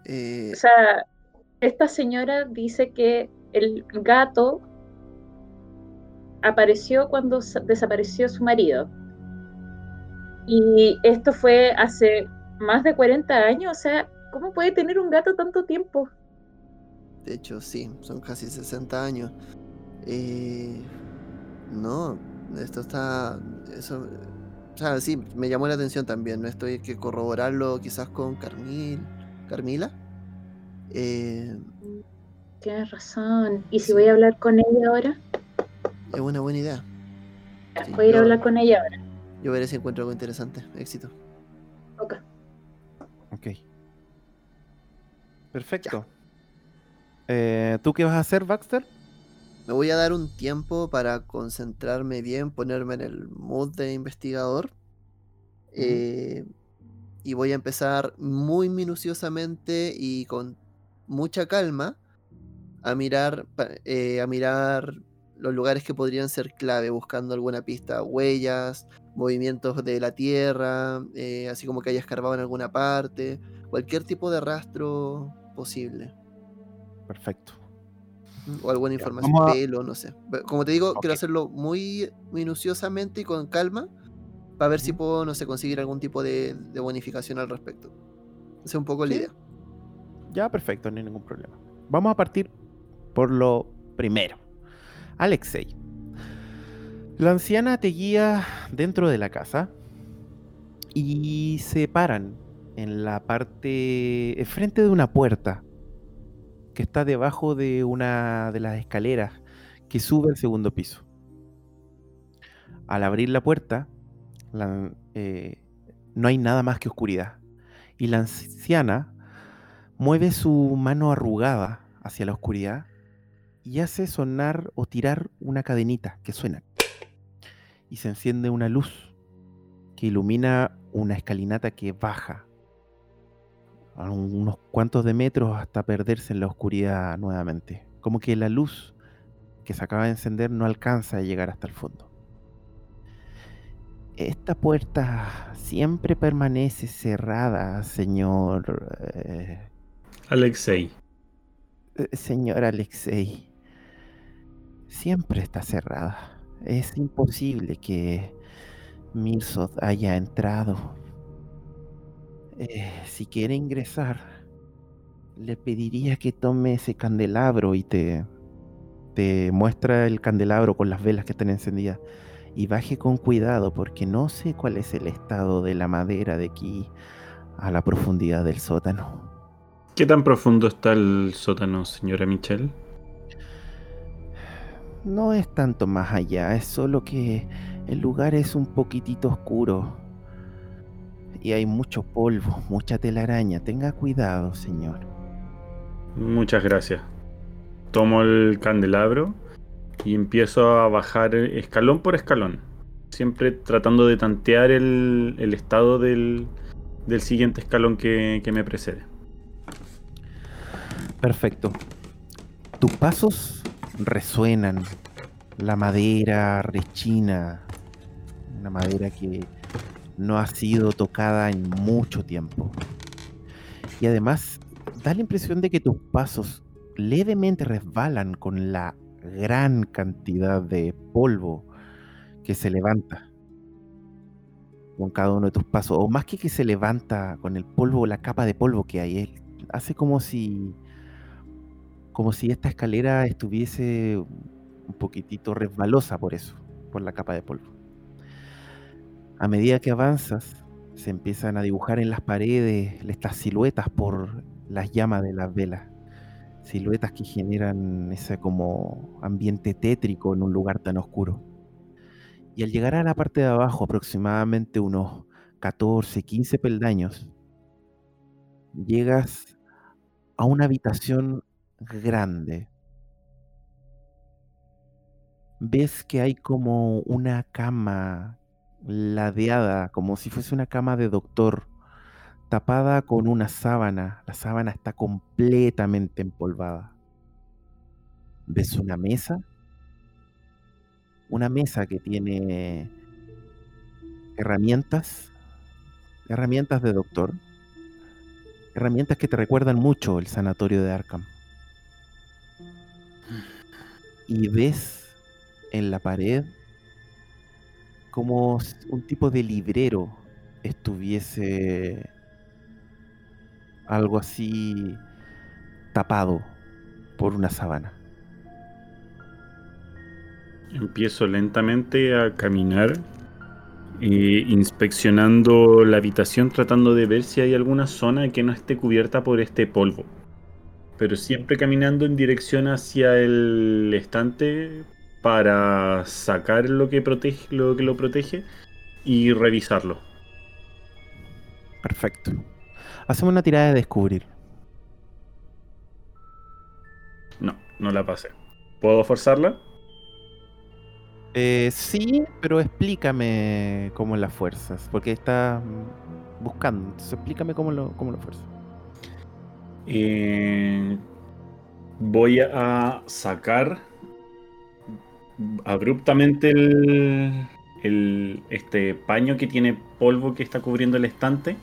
Eh, O sea, esta señora dice que el gato apareció cuando sa- desapareció su marido. Y esto fue hace más de 40 años. O sea, ¿cómo puede tener un gato tanto tiempo? de hecho, sí, son casi 60 años. Eh, no, esto está. Eso. O sea, sí, me llamó la atención también. ¿no? Esto hay que corroborarlo quizás con Carmil, Carmila. Eh, Tienes razón. ¿Y si voy a hablar con ella ahora? es una buena idea. Sí, voy a ir a hablar con ella ahora. Yo veré si encuentro algo interesante. Éxito. Ok. Ok. Perfecto. Eh, ¿Tú qué vas a hacer, Baxter? Me voy a dar un tiempo para concentrarme bien, ponerme en el mood de investigador. eh, y voy a empezar muy minuciosamente y con mucha calma a mirar, eh, a mirar los lugares que podrían ser clave, buscando alguna pista, huellas, movimientos de la tierra, eh, así como que haya escarbado en alguna parte, cualquier tipo de rastro posible. Perfecto. O alguna información, a- pelo, no sé. Como te digo, quiero hacerlo muy minuciosamente y con calma para ver si puedo, no sé, conseguir algún tipo de, de bonificación al respecto. Esa es un poco la Sí. idea. Ya, perfecto, no hay ningún problema. Vamos a partir por lo primero. Alexei. La anciana te guía dentro de la casa y se paran en la parte, enfrente de una puerta que está debajo de una de las escaleras que sube al segundo piso. Al abrir la puerta, eh, no hay nada más que oscuridad. Y la anciana mueve su mano arrugada hacia la oscuridad y hace sonar o tirar una cadenita que suena. Y se enciende una luz que ilumina una escalinata que baja a un- unos cuantos de metros hasta perderse en la oscuridad nuevamente. Como que la luz que se acaba de encender no alcanza a llegar hasta el fondo. Esta puerta siempre permanece cerrada, señor. eh, Alexei, eh, señor Alexei. Siempre está cerrada. Es imposible que Mirsod haya entrado. Eh, si quiere ingresar, le pediría que tome ese candelabro y te, te muestra el candelabro con las velas que están encendidas. Y baje con cuidado porque no sé cuál es el estado de la madera de aquí a la profundidad del sótano. ¿qué tan profundo está el sótano, señora Michelle? No es tanto más allá, es solo que el lugar es un poquitito oscuro. Y hay mucho polvo, mucha telaraña. Tenga cuidado, señor. Muchas gracias. Tomo el candelabro y empiezo a bajar escalón por escalón. Siempre tratando de tantear el, el estado del, del siguiente escalón que, que me precede. Perfecto. Tus pasos resuenan. La madera rechina. Una madera que no ha sido tocada en mucho tiempo. Y además da la impresión de que tus pasos levemente resbalan con la gran cantidad de polvo que se levanta con cada uno de tus pasos. O más que que se levanta con el polvo, la capa de polvo que hay. hace como si como si esta escalera estuviese un poquitito resbalosa por eso, por la capa de polvo. A medida que avanzas, se empiezan a dibujar en las paredes estas siluetas por las llamas de las velas. Siluetas que generan ese como ambiente tétrico en un lugar tan oscuro. Y al llegar a la parte de abajo, aproximadamente unos 14, 15 peldaños, llegas a una habitación grande. Ves que hay como una cama ladeada, como si fuese una cama de doctor, tapada con una sábana. La sábana está completamente empolvada. Ves una mesa, una mesa que tiene herramientas, herramientas de doctor, herramientas que te recuerdan mucho el sanatorio de Arkham. Y ves en la pared como un tipo de librero estuviese algo así tapado por una sábana. Empiezo lentamente a caminar eh, inspeccionando la habitación tratando de ver si hay alguna zona que no esté cubierta por este polvo. Pero siempre caminando en dirección hacia el estante para sacar lo que protege, lo que lo protege y revisarlo. Perfecto. Hacemos una tirada de descubrir. No, no la pasé. ¿Puedo forzarla? Eh, sí, pero explícame cómo las fuerzas, porque está buscando. Entonces, explícame cómo lo, cómo lo fuerzas. Eh, voy a sacar abruptamente el, este paño que tiene polvo que está cubriendo el estante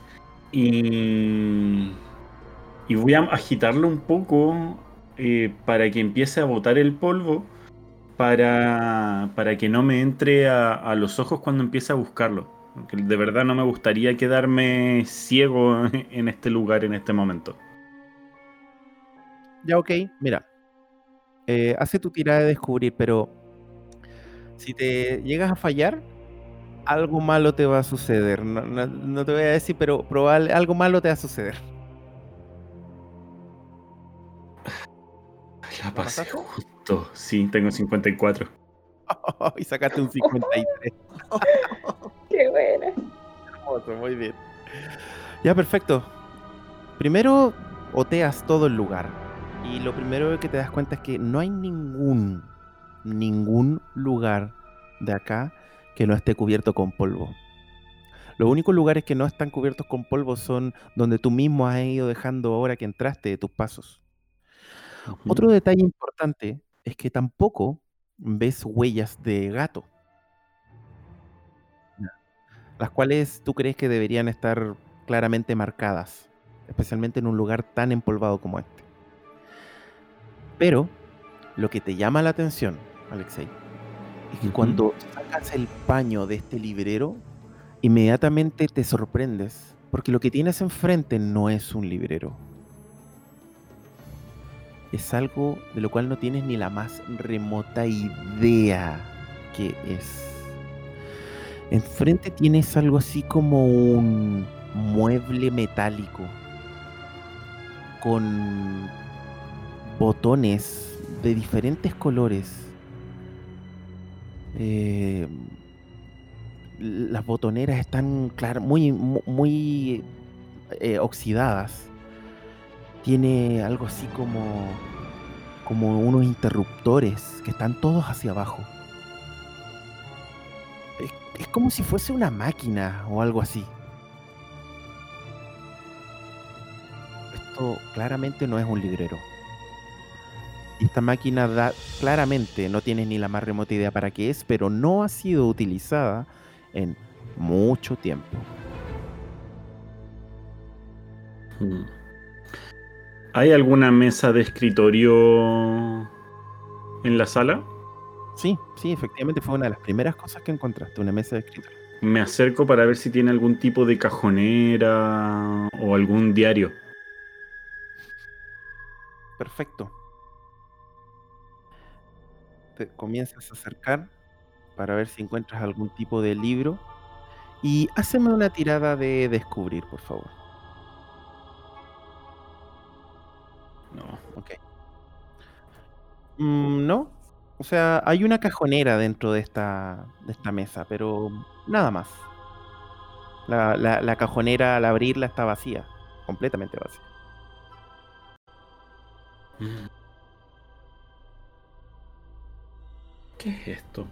y, y voy a agitarlo un poco eh, para que empiece a botar el polvo para, para que no me entre a, a los ojos cuando empiece a buscarlo. Porque de verdad no me gustaría quedarme ciego en este lugar en este momento. Ya, ok, mira. Eh, hace tu tirada de descubrir, pero si te llegas a fallar, algo malo te va a suceder. No, no- no te voy a decir, pero probable, algo malo te va a suceder. La pasé justo. Sí, tengo 54. y sacaste un 53. Qué buena. Hermoso, muy bien. Ya, perfecto. Primero oteas todo el lugar. Y lo primero que te das cuenta es que no hay ningún, ningún lugar de acá que no esté cubierto con polvo. Los únicos lugares que no están cubiertos con polvo son donde tú mismo has ido dejando ahora que entraste de tus pasos. Otro detalle importante es que tampoco ves huellas de gato, las cuales tú crees que deberían estar claramente marcadas, especialmente en un lugar tan empolvado como este. Pero lo que te llama la atención, Alexei, es que cuando sacas el paño de este librero, inmediatamente te sorprendes, porque lo que tienes enfrente no es un librero. Es algo de lo cual no tienes ni la más remota idea que es. Enfrente tienes algo así como un mueble metálico con botones de diferentes colores. Eh, las botoneras están claro, muy, mu- muy eh, oxidadas. Tiene algo así como, como unos interruptores que están todos hacia abajo. Es como si fuese una máquina o algo así. Esto claramente no es un librero. Esta máquina da, claramente no tienes ni la más remota idea para qué es, pero no ha sido utilizada en mucho tiempo. Mm. ¿Hay alguna mesa de escritorio en la sala? Sí, sí, efectivamente fue una de las primeras cosas que encontraste, una mesa de escritorio. Me acerco para ver si tiene algún tipo de cajonera o algún diario. Perfecto. Te comienzas a acercar para ver si encuentras algún tipo de libro. Y háceme una tirada de descubrir, por favor. No. Ok. Mm, no. O sea, hay una cajonera dentro de esta, de esta mesa, pero nada más. La, la- la cajonera al abrirla está vacía, completamente vacía. Mm. ¿Qué es esto?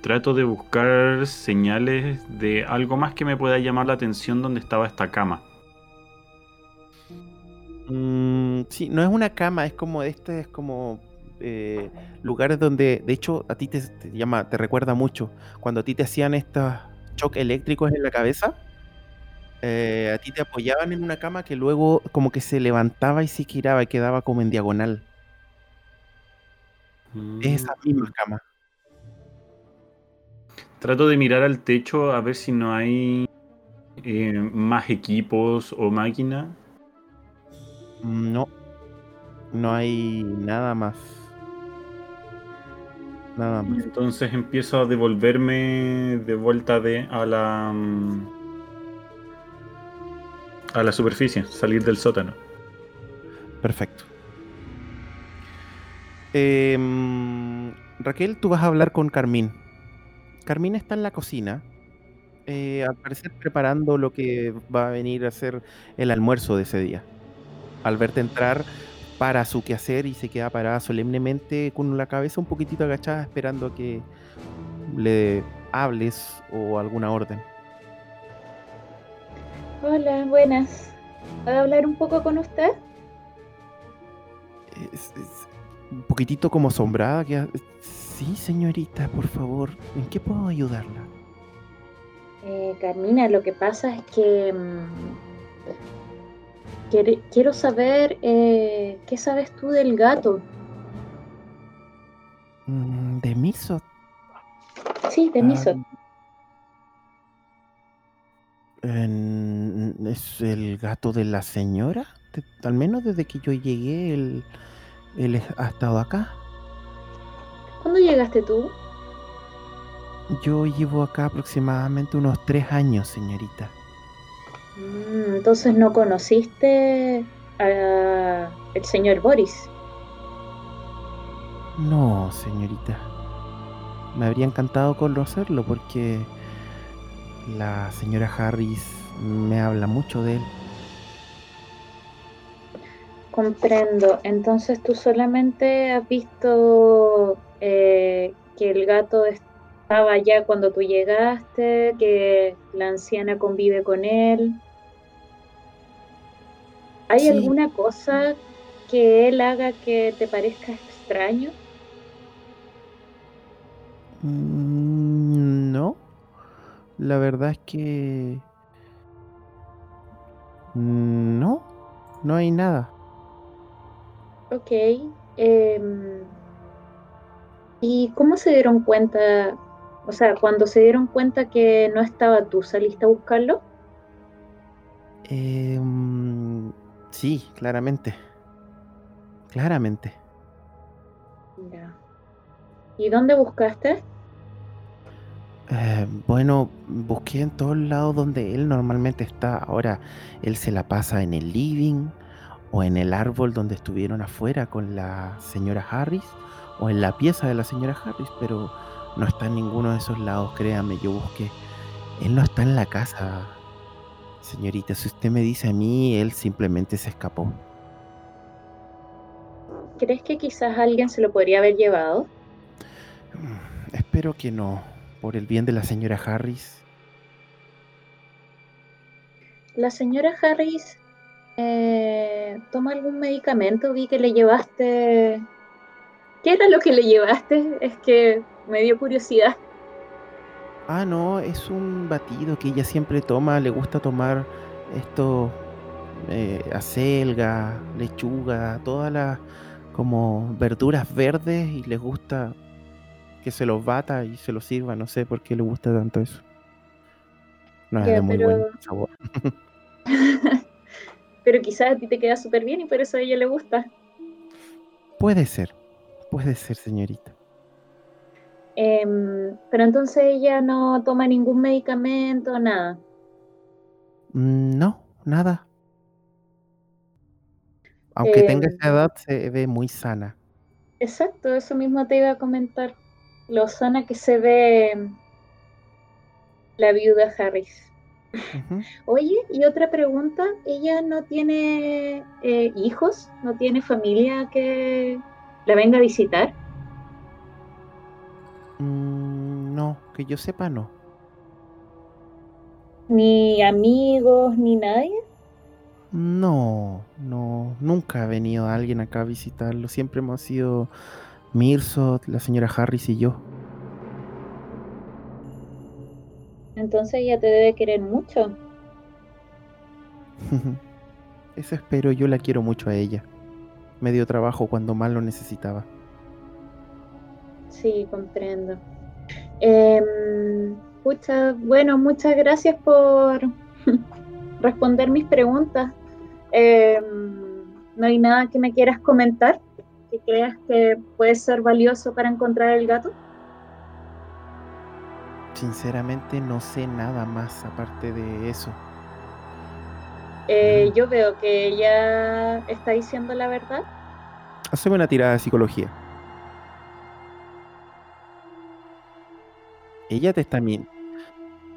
Trato de buscar señales de algo más que me pueda llamar la atención donde estaba esta cama. Mm, sí, no es una cama, es como este, es como eh, lugares donde, de hecho, a ti te, te llama, te recuerda mucho cuando a ti te hacían estos shock eléctricos en la cabeza. Eh, a ti te apoyaban en una cama que luego como que se levantaba y se giraba y quedaba como en diagonal. Es esa misma cama. Trato de mirar al techo a ver si no hay eh, más equipos o máquinas. Mm, No, no hay nada más. Nada más. Entonces empiezo a devolverme de vuelta de a la mm, a la superficie, salir del sótano. Perfecto. Em, Raquel, tú vas a hablar con Carmín. Carmín está en la cocina, eh, al parecer preparando lo que va a venir a ser el almuerzo de ese día. Al verte entrar, para su quehacer y se queda parada solemnemente con la cabeza un poquitito agachada esperando a que le hables o alguna orden. Hola, buenas. ¿Puedo hablar un poco con usted? Es- es un poquitito como asombrada. Que, sí, señorita, por favor, ¿en qué puedo ayudarla? Eh, Carmina, lo que pasa es que mm, quiero saber eh, qué sabes tú del gato. Mm, ¿De Miso? Sí, de Miso. ¿Es el gato de la señora? Al menos desde que yo llegué, él, él ha estado acá. ¿Cuándo llegaste tú? Yo llevo acá aproximadamente unos tres años, señorita. Mm, entonces no conociste a el señor Boris. No, señorita. Me habría encantado conocerlo porque la señora Harris me habla mucho de él. Comprendo. Entonces tú solamente has visto eh, que el gato estaba allá cuando tú llegaste, que la anciana convive con él. ¿Hay Sí. alguna cosa que él haga que te parezca extraño? Mm, la verdad es que no, no hay nada. Ok. em, ¿y cómo se dieron cuenta? O sea, cuando se dieron cuenta que no estaba tú, ¿saliste a buscarlo? Eh, mm, sí, claramente. Claramente. Ya. ¿Y dónde buscaste? Eh, bueno, busqué en todos lados donde él normalmente está. Ahora, él se la pasa en el living o en el árbol donde estuvieron afuera con la señora Harris o en la pieza de la señora Harris, pero no está en ninguno de esos lados, créame, yo busqué. Él no está en la casa, señorita. Si usted me dice a mí, él simplemente se escapó. ¿Crees que quizás alguien se lo podría haber llevado? Mm, Espero que no, por el bien de la señora Harris. La señora Harris eh, toma algún medicamento, vi que le llevaste... ¿Qué era lo que le llevaste? Es que me dio curiosidad. Ah, no, es un batido que ella siempre toma, le gusta tomar esto, eh, acelga, lechuga, todas las como verduras verdes y les gusta que se los bata y se los sirva, no sé por qué le gusta tanto eso. No es de muy pero- buen sabor. Pero quizás a ti te queda súper bien y por eso a ella le gusta. Puede ser, puede ser, señorita. Em, pero entonces ella no toma ningún medicamento, nada. Mm, No, nada. Aunque tenga Em, esa edad, se ve muy sana. Exacto, eso mismo te iba a comentar. Lo sana que se ve la viuda Harris. Oye, y otra pregunta, ¿ella no tiene eh, hijos? ¿No tiene familia que la venga a visitar? Mm, no, que yo sepa, no. ¿Ni amigos, ni nadie? No, no, nunca ha venido alguien acá a visitarlo. Siempre hemos sido Mirsot, la señora Harris y yo. Entonces ella te debe querer mucho. Eso espero, yo la quiero mucho a ella. Me dio trabajo cuando más lo necesitaba. Sí, comprendo. Em, pucha, bueno, muchas gracias por responder mis preguntas. Em, ¿no hay nada que me quieras comentar? ¿Que creas que puede ser valioso para encontrar el gato? Sinceramente no sé nada más aparte de eso. Eh, yo veo que ella está diciendo la verdad. Haceme una tirada de psicología. Ella te está mintiendo.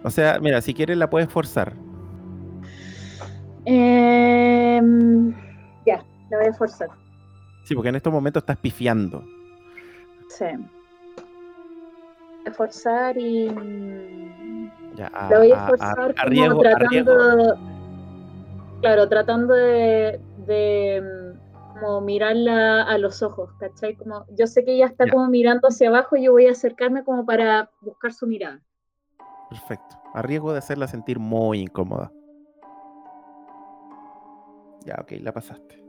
O sea, mira, si quieres la puedes forzar. Em, ya, la voy a forzar. Sí, porque en estos momentos estás pifiando. Sí. Voy a forzar y. Ya, a, La voy a a- a- forzar a como riesgo- a riesgo. tratando. Claro, tratando de. de como mirarla a los ojos, ¿cachai? Como, yo sé que ella está Ya. como mirando hacia abajo y yo voy a acercarme como para buscar su mirada. Perfecto. A riesgo de hacerla sentir muy incómoda. Ya, ok, la pasaste.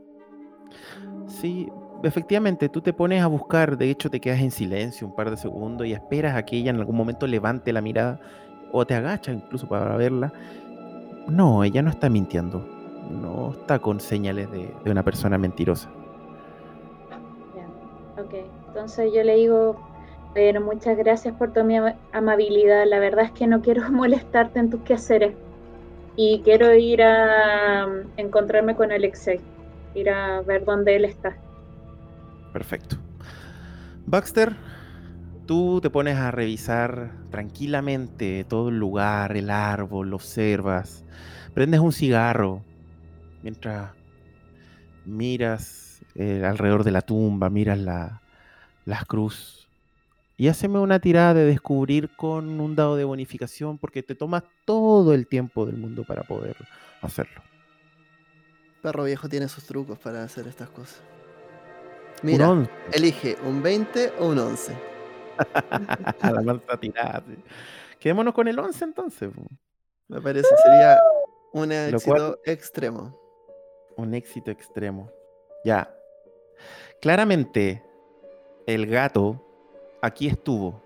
Sí, efectivamente, tú te pones a buscar, de hecho te quedas en silencio un par de segundos y esperas a que ella en algún momento levante la mirada o te agacha incluso para verla. No, ella no está mintiendo. No está con señales de, una persona mentirosa. Ya, ok. Entonces yo le digo, pero muchas gracias por tu ama- amabilidad. La verdad es que no quiero molestarte en tus quehaceres. Y quiero ir a mm, encontrarme con Alexei. Ir a ver dónde él está. Perfecto. Baxter, tú te pones a revisar tranquilamente todo el lugar, el árbol, observas, prendes un cigarro mientras miras eh, alrededor de la tumba, miras la, las cruz. Y haceme una tirada de descubrir con un dado de bonificación porque te tomas todo el tiempo del mundo para poder hacerlo. Perro viejo tiene sus trucos para hacer estas cosas. Mira, elige un 20 o un 11. A la tirada. Quedémonos con el 11 entonces. Me parece, sería un éxito cual- extremo. Un éxito extremo. Ya. Claramente, el gato aquí estuvo.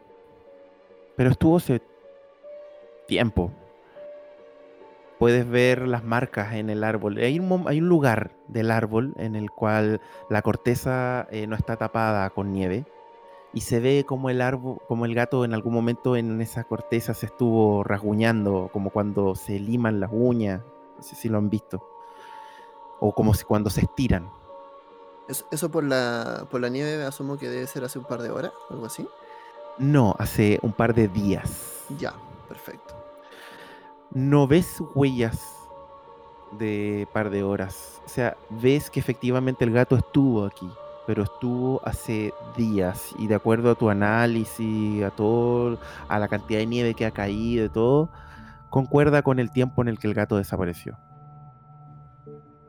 Pero estuvo hace tiempo. Puedes ver las marcas en el árbol. Hay un, mom- hay un lugar del árbol en el cual la corteza eh, no está tapada con nieve. Y se ve como el árbol, como el gato en algún momento en esa corteza se estuvo rasguñando, como cuando se liman las uñas. No sé si lo han visto. O como si cuando se estiran. Es- Eso por la, por la nieve asumo que debe ser hace un par de horas, algo así. No, hace un par de días. Ya, perfecto. No ves huellas de par de horas. O sea, ves que efectivamente el gato estuvo aquí, pero estuvo hace días. Y de acuerdo a tu análisis, a todo, a la cantidad de nieve que ha caído y todo, concuerda con el tiempo en el que el gato desapareció.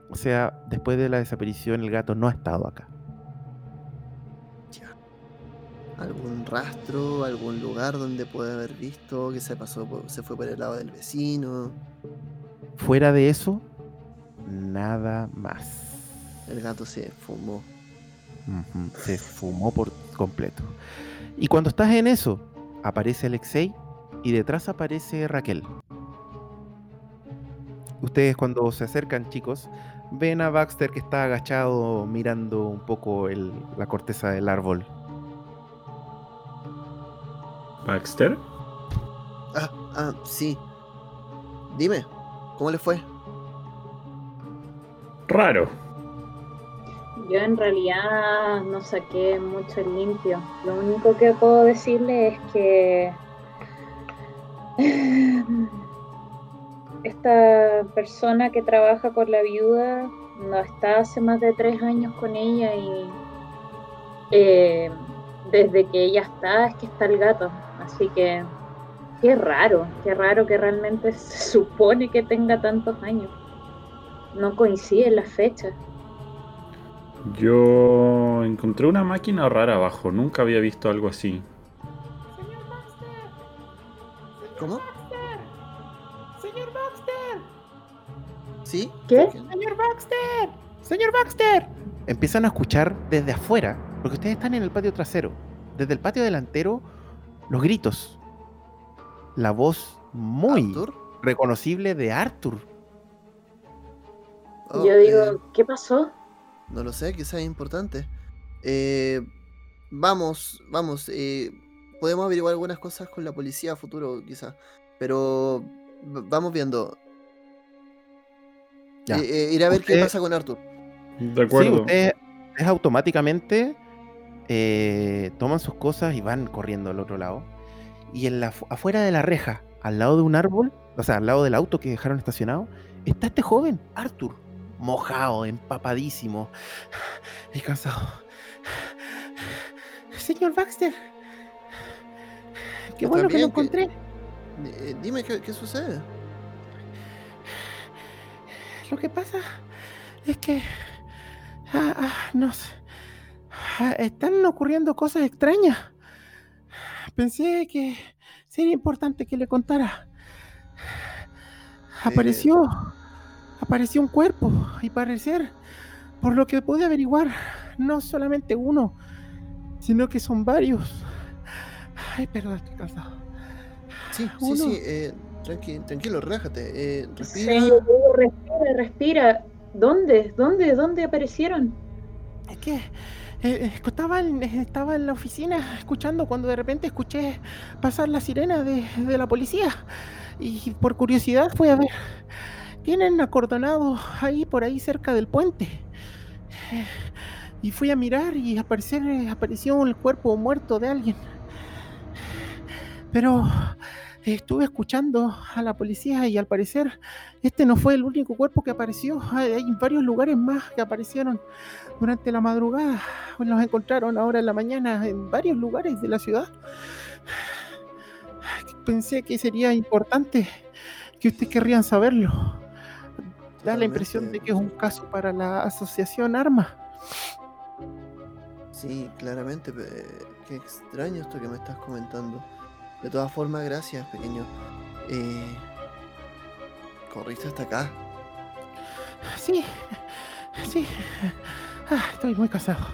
O sea, después de la desaparición, el gato no ha estado acá. ¿Algún rastro, algún lugar donde puede haber visto que se pasó, por- se fue por el lado del vecino? Fuera de eso, nada más. El gato se fumó. Se fumó por completo. Y cuando estás en eso, aparece Alexei y detrás aparece Raquel. Ustedes cuando se acercan, chicos, ven a Baxter que está agachado mirando un poco el- la corteza del árbol. Baxter. Ah, ah, sí. Dime, ¿cómo le fue? Raro. Yo en realidad no saqué mucho el limpio. Lo único que puedo decirle es que esta persona que trabaja con la viuda no está hace más de tres años con ella y eh, desde que ella está es que está el gato. Así que qué raro, qué raro que realmente se supone que tenga tantos años. No coinciden las fechas. Yo encontré una máquina rara abajo. Nunca había visto algo así. ¿Cómo? ¡Señor Baxter! ¿Sí? ¿Qué? ¡Señor Baxter! ¡Señor Baxter! Empiezan a escuchar desde afuera, porque ustedes están en el patio trasero. Desde el patio delantero, los gritos. La voz muy ¿Arthur? reconocible de Arthur. Oh, Yo digo, eh, ¿qué pasó? no lo sé, quizás es importante. Eh, vamos, vamos. eh, podemos averiguar algunas cosas con la policía a futuro, quizás. Pero vamos viendo. Ya. Eh, eh, iré a ver qué pasa con Arthur. De Sí, acuerdo. ustedes automáticamente eh, toman sus cosas y van corriendo al otro lado. Y en la, afu- afuera de la reja, al lado de un árbol, o sea, al lado del auto que dejaron estacionado, está este joven, Arthur, mojado, empapadísimo y cansado. Señor Baxter, qué ¿Está bueno que lo encontré. Eh, dime qué, qué sucede. Lo que pasa es que ah, ah, no sé, ah, están ocurriendo cosas extrañas. Pensé que sería importante que le contara. Apareció, apareció un cuerpo y parecer, por lo que pude averiguar, no solamente uno, sino que son varios. Ay, perdón, estoy cansado. Sí, sí, Uno. sí. Eh, tranqui- tranquilo, relájate. Eh, respira. Sí, respira, respira. ¿Dónde? ¿Dónde? ¿Dónde aparecieron? Es que eh, estaba, en, estaba en la oficina escuchando cuando de repente escuché pasar la sirena de, la policía y por curiosidad fui a ver. Tienen acordonado ahí por ahí cerca del puente. Eh, Y fui a mirar y aparecer, eh, apareció el cuerpo muerto de alguien. Pero eh, estuve escuchando a la policía y al parecer este no fue el único cuerpo que apareció. Hay varios lugares más que aparecieron durante la madrugada. Los encontraron ahora en la mañana en varios lugares de la ciudad. Pensé que sería importante que ustedes querrían saberlo. Da la impresión de que es un caso para la asociación Arma. Sí, claramente. Qué extraño esto que me estás comentando. De todas formas, gracias, pequeño. Eh, corriste hasta acá. Sí, sí. Ah, estoy muy cansado.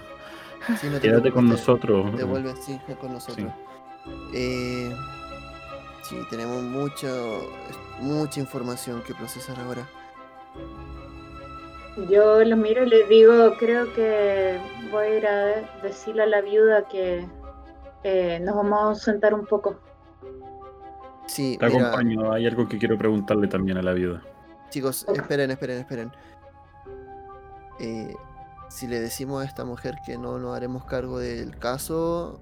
Sí, no Quédate con nosotros. Te vuelves, sí, con nosotros. Eh, sí, tenemos mucho, mucha información que procesar ahora. Yo los miro y les digo, creo que voy a ir a decirle a la viuda que eh, nos vamos a sentar un poco. Sí, Te mira, acompaño. Hay algo que quiero preguntarle también a la viuda. chicos, esperen, esperen, esperen. Eh, si le decimos a esta mujer que no nos haremos cargo del caso,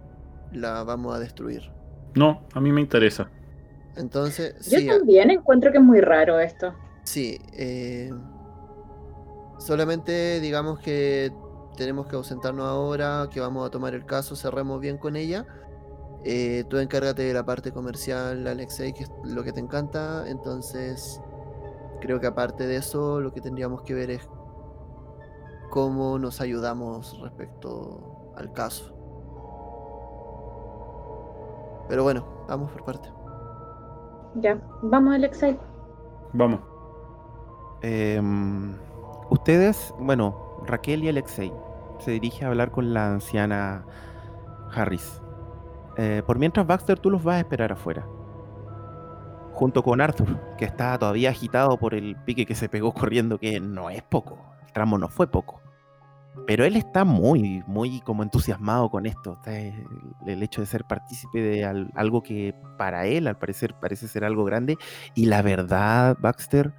la vamos a destruir. No, a mí me interesa. Entonces, Yo sí, a- también encuentro que es muy raro esto. sí. eh, solamente digamos que tenemos que ausentarnos ahora, que vamos a tomar el caso, cerremos bien con ella. Eh, tú encárgate de la parte comercial, Alexei, que es lo que te encanta. Entonces, creo que aparte de eso, lo que tendríamos que ver es cómo nos ayudamos respecto al caso. Pero bueno, vamos por parte. Ya, vamos Alexei. Vamos. Em, ustedes, bueno, Raquel y Alexei, se dirige a hablar con la anciana Harris. Eh, por mientras, Baxter, tú los vas a esperar afuera. Junto con Arthur, que está todavía agitado por el pique que se pegó corriendo, que no es poco. Tramo no fue poco. Pero él está muy, muy como entusiasmado con esto. Está, eh, El, hecho de ser partícipe de al- algo que para él, al parecer, parece ser algo grande. Y la verdad, Baxter,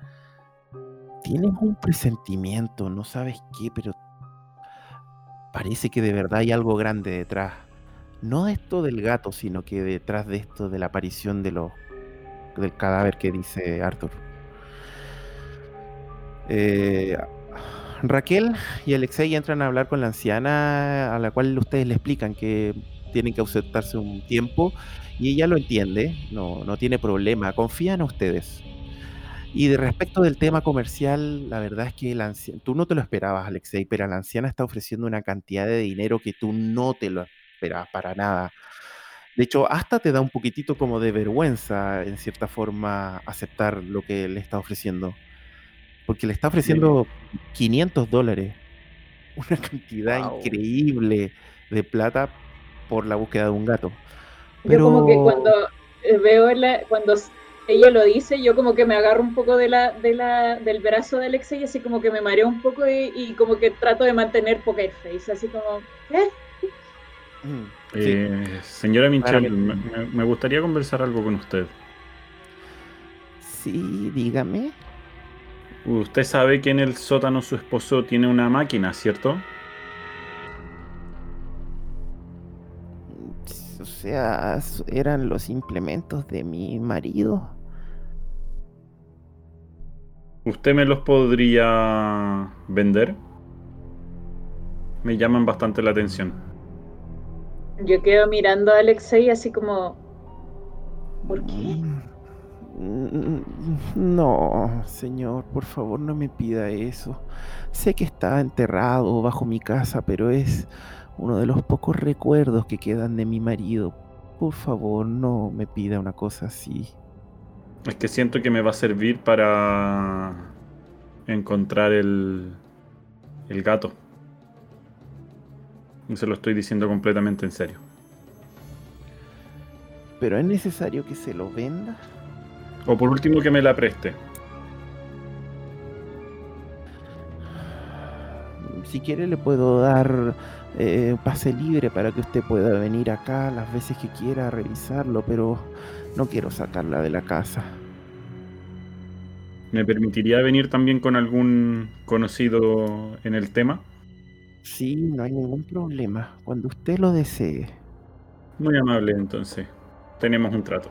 tienes un presentimiento, no sabes qué, pero parece que de verdad hay algo grande detrás. No esto del gato, sino que detrás de esto de la aparición de los del cadáver que dice Arthur. Eh, Raquel y Alexei entran a hablar con la anciana, a la cual ustedes le explican que tienen que ausentarse un tiempo y ella lo entiende, no, no tiene problema, confían en ustedes. Y de respecto del tema comercial, la verdad es que la tú no te lo esperabas, Alexei, pero la anciana está ofreciendo una cantidad de dinero que tú no te lo esperabas para nada. De hecho, hasta te da un poquitito como de vergüenza, en cierta forma, aceptar lo que le está ofreciendo. Porque le está ofreciendo 500 dólares, una cantidad Wow. increíble de plata por la búsqueda de un gato. Yo como que Pero- cuando eh, veo la, cuando ella lo dice, yo como que me agarro un poco de la, de la, del brazo de Alexei, así como que me mareo un poco y, y como que trato de mantener poker face, así como, ¿eh? Mm, Eh, señora Minchel, me gustaría conversar algo con usted. Sí, dígame. Usted sabe que en el sótano su esposo tiene una máquina, ¿cierto? O sea, eran los implementos de mi marido. ¿Usted me los podría vender? Me llaman bastante la atención. Yo quedo mirando a Alexei así como. ¿Por qué? Mm, No, señor, por favor no me pida eso. Sé que está enterrado bajo mi casa, pero es uno de los pocos recuerdos que quedan de mi marido. Por favor, no me pida una cosa así. Es que siento que me va a servir para encontrar el, el gato. Y se lo estoy diciendo completamente en serio. Pero es necesario que se lo venda. O por último que me la preste. Si quiere le puedo dar eh, pase libre para que usted pueda venir acá las veces que quiera a revisarlo, pero no quiero sacarla de la casa. ¿Me permitiría venir también con algún conocido en el tema? Sí, no hay ningún problema. Cuando usted lo desee. Muy amable entonces. Tenemos un trato.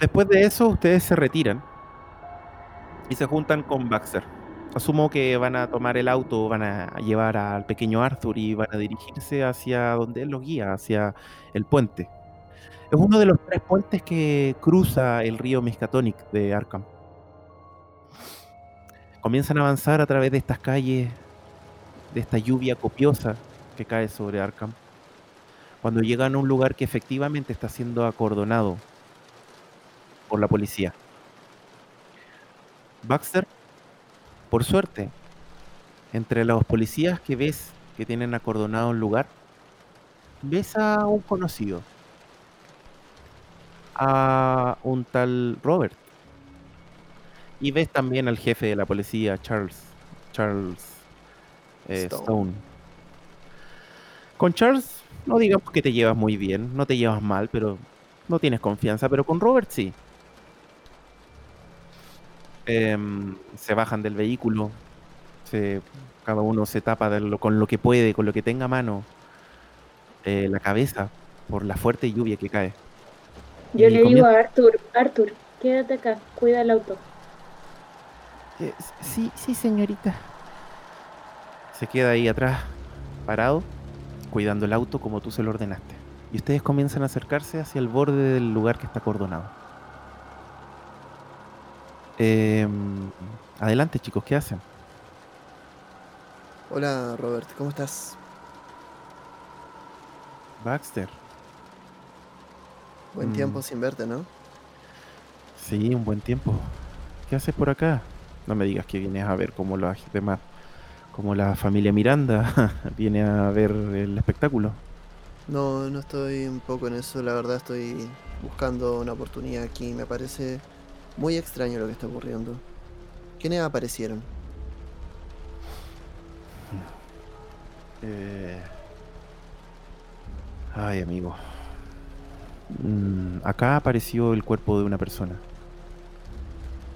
Después de eso, ustedes se retiran y se juntan con Baxter. Asumo que van a tomar el auto, van a llevar al pequeño Arthur y van a dirigirse hacia donde él los guía, hacia el puente. Es uno de los tres puentes que cruza el río Miskatonic de Arkham. Comienzan a avanzar a través de estas calles, de esta lluvia copiosa que cae sobre Arkham cuando llegan a un lugar que efectivamente está siendo acordonado por la policía. Baxter, por suerte, entre los policías que ves que tienen acordonado el lugar, ves a un conocido, a un tal Robert, y ves también al jefe de la policía, Charles, Charles eh, Stone. Stone. Con Charles no digamos que te llevas muy bien, no te llevas mal, pero no tienes confianza, pero con Robert sí. Em, se bajan del vehículo, se- cada uno se tapa de lo- con lo que puede, con lo que tenga a mano, eh, la cabeza por la fuerte lluvia que cae. Yo Y le digo a Arthur, Arthur, quédate acá, cuida el auto. Eh, sí, sí, señorita. Se queda ahí atrás, parado, cuidando el auto como tú se lo ordenaste. Y ustedes comienzan a acercarse hacia el borde del lugar que está acordonado. Em, adelante, chicos, ¿qué hacen? Hola Robert, ¿cómo estás? Baxter. Buen Mm. tiempo sin verte, ¿no? Sí, un buen tiempo. ¿Qué haces por acá? No me digas que vienes a ver como los demás, como la familia Miranda viene a ver el espectáculo. No, no estoy un poco en eso, la verdad estoy buscando una oportunidad aquí. Me parece muy extraño lo que está ocurriendo. ¿Quiénes aparecieron? Eh, Ay, amigo. Mm, acá apareció el cuerpo de una persona.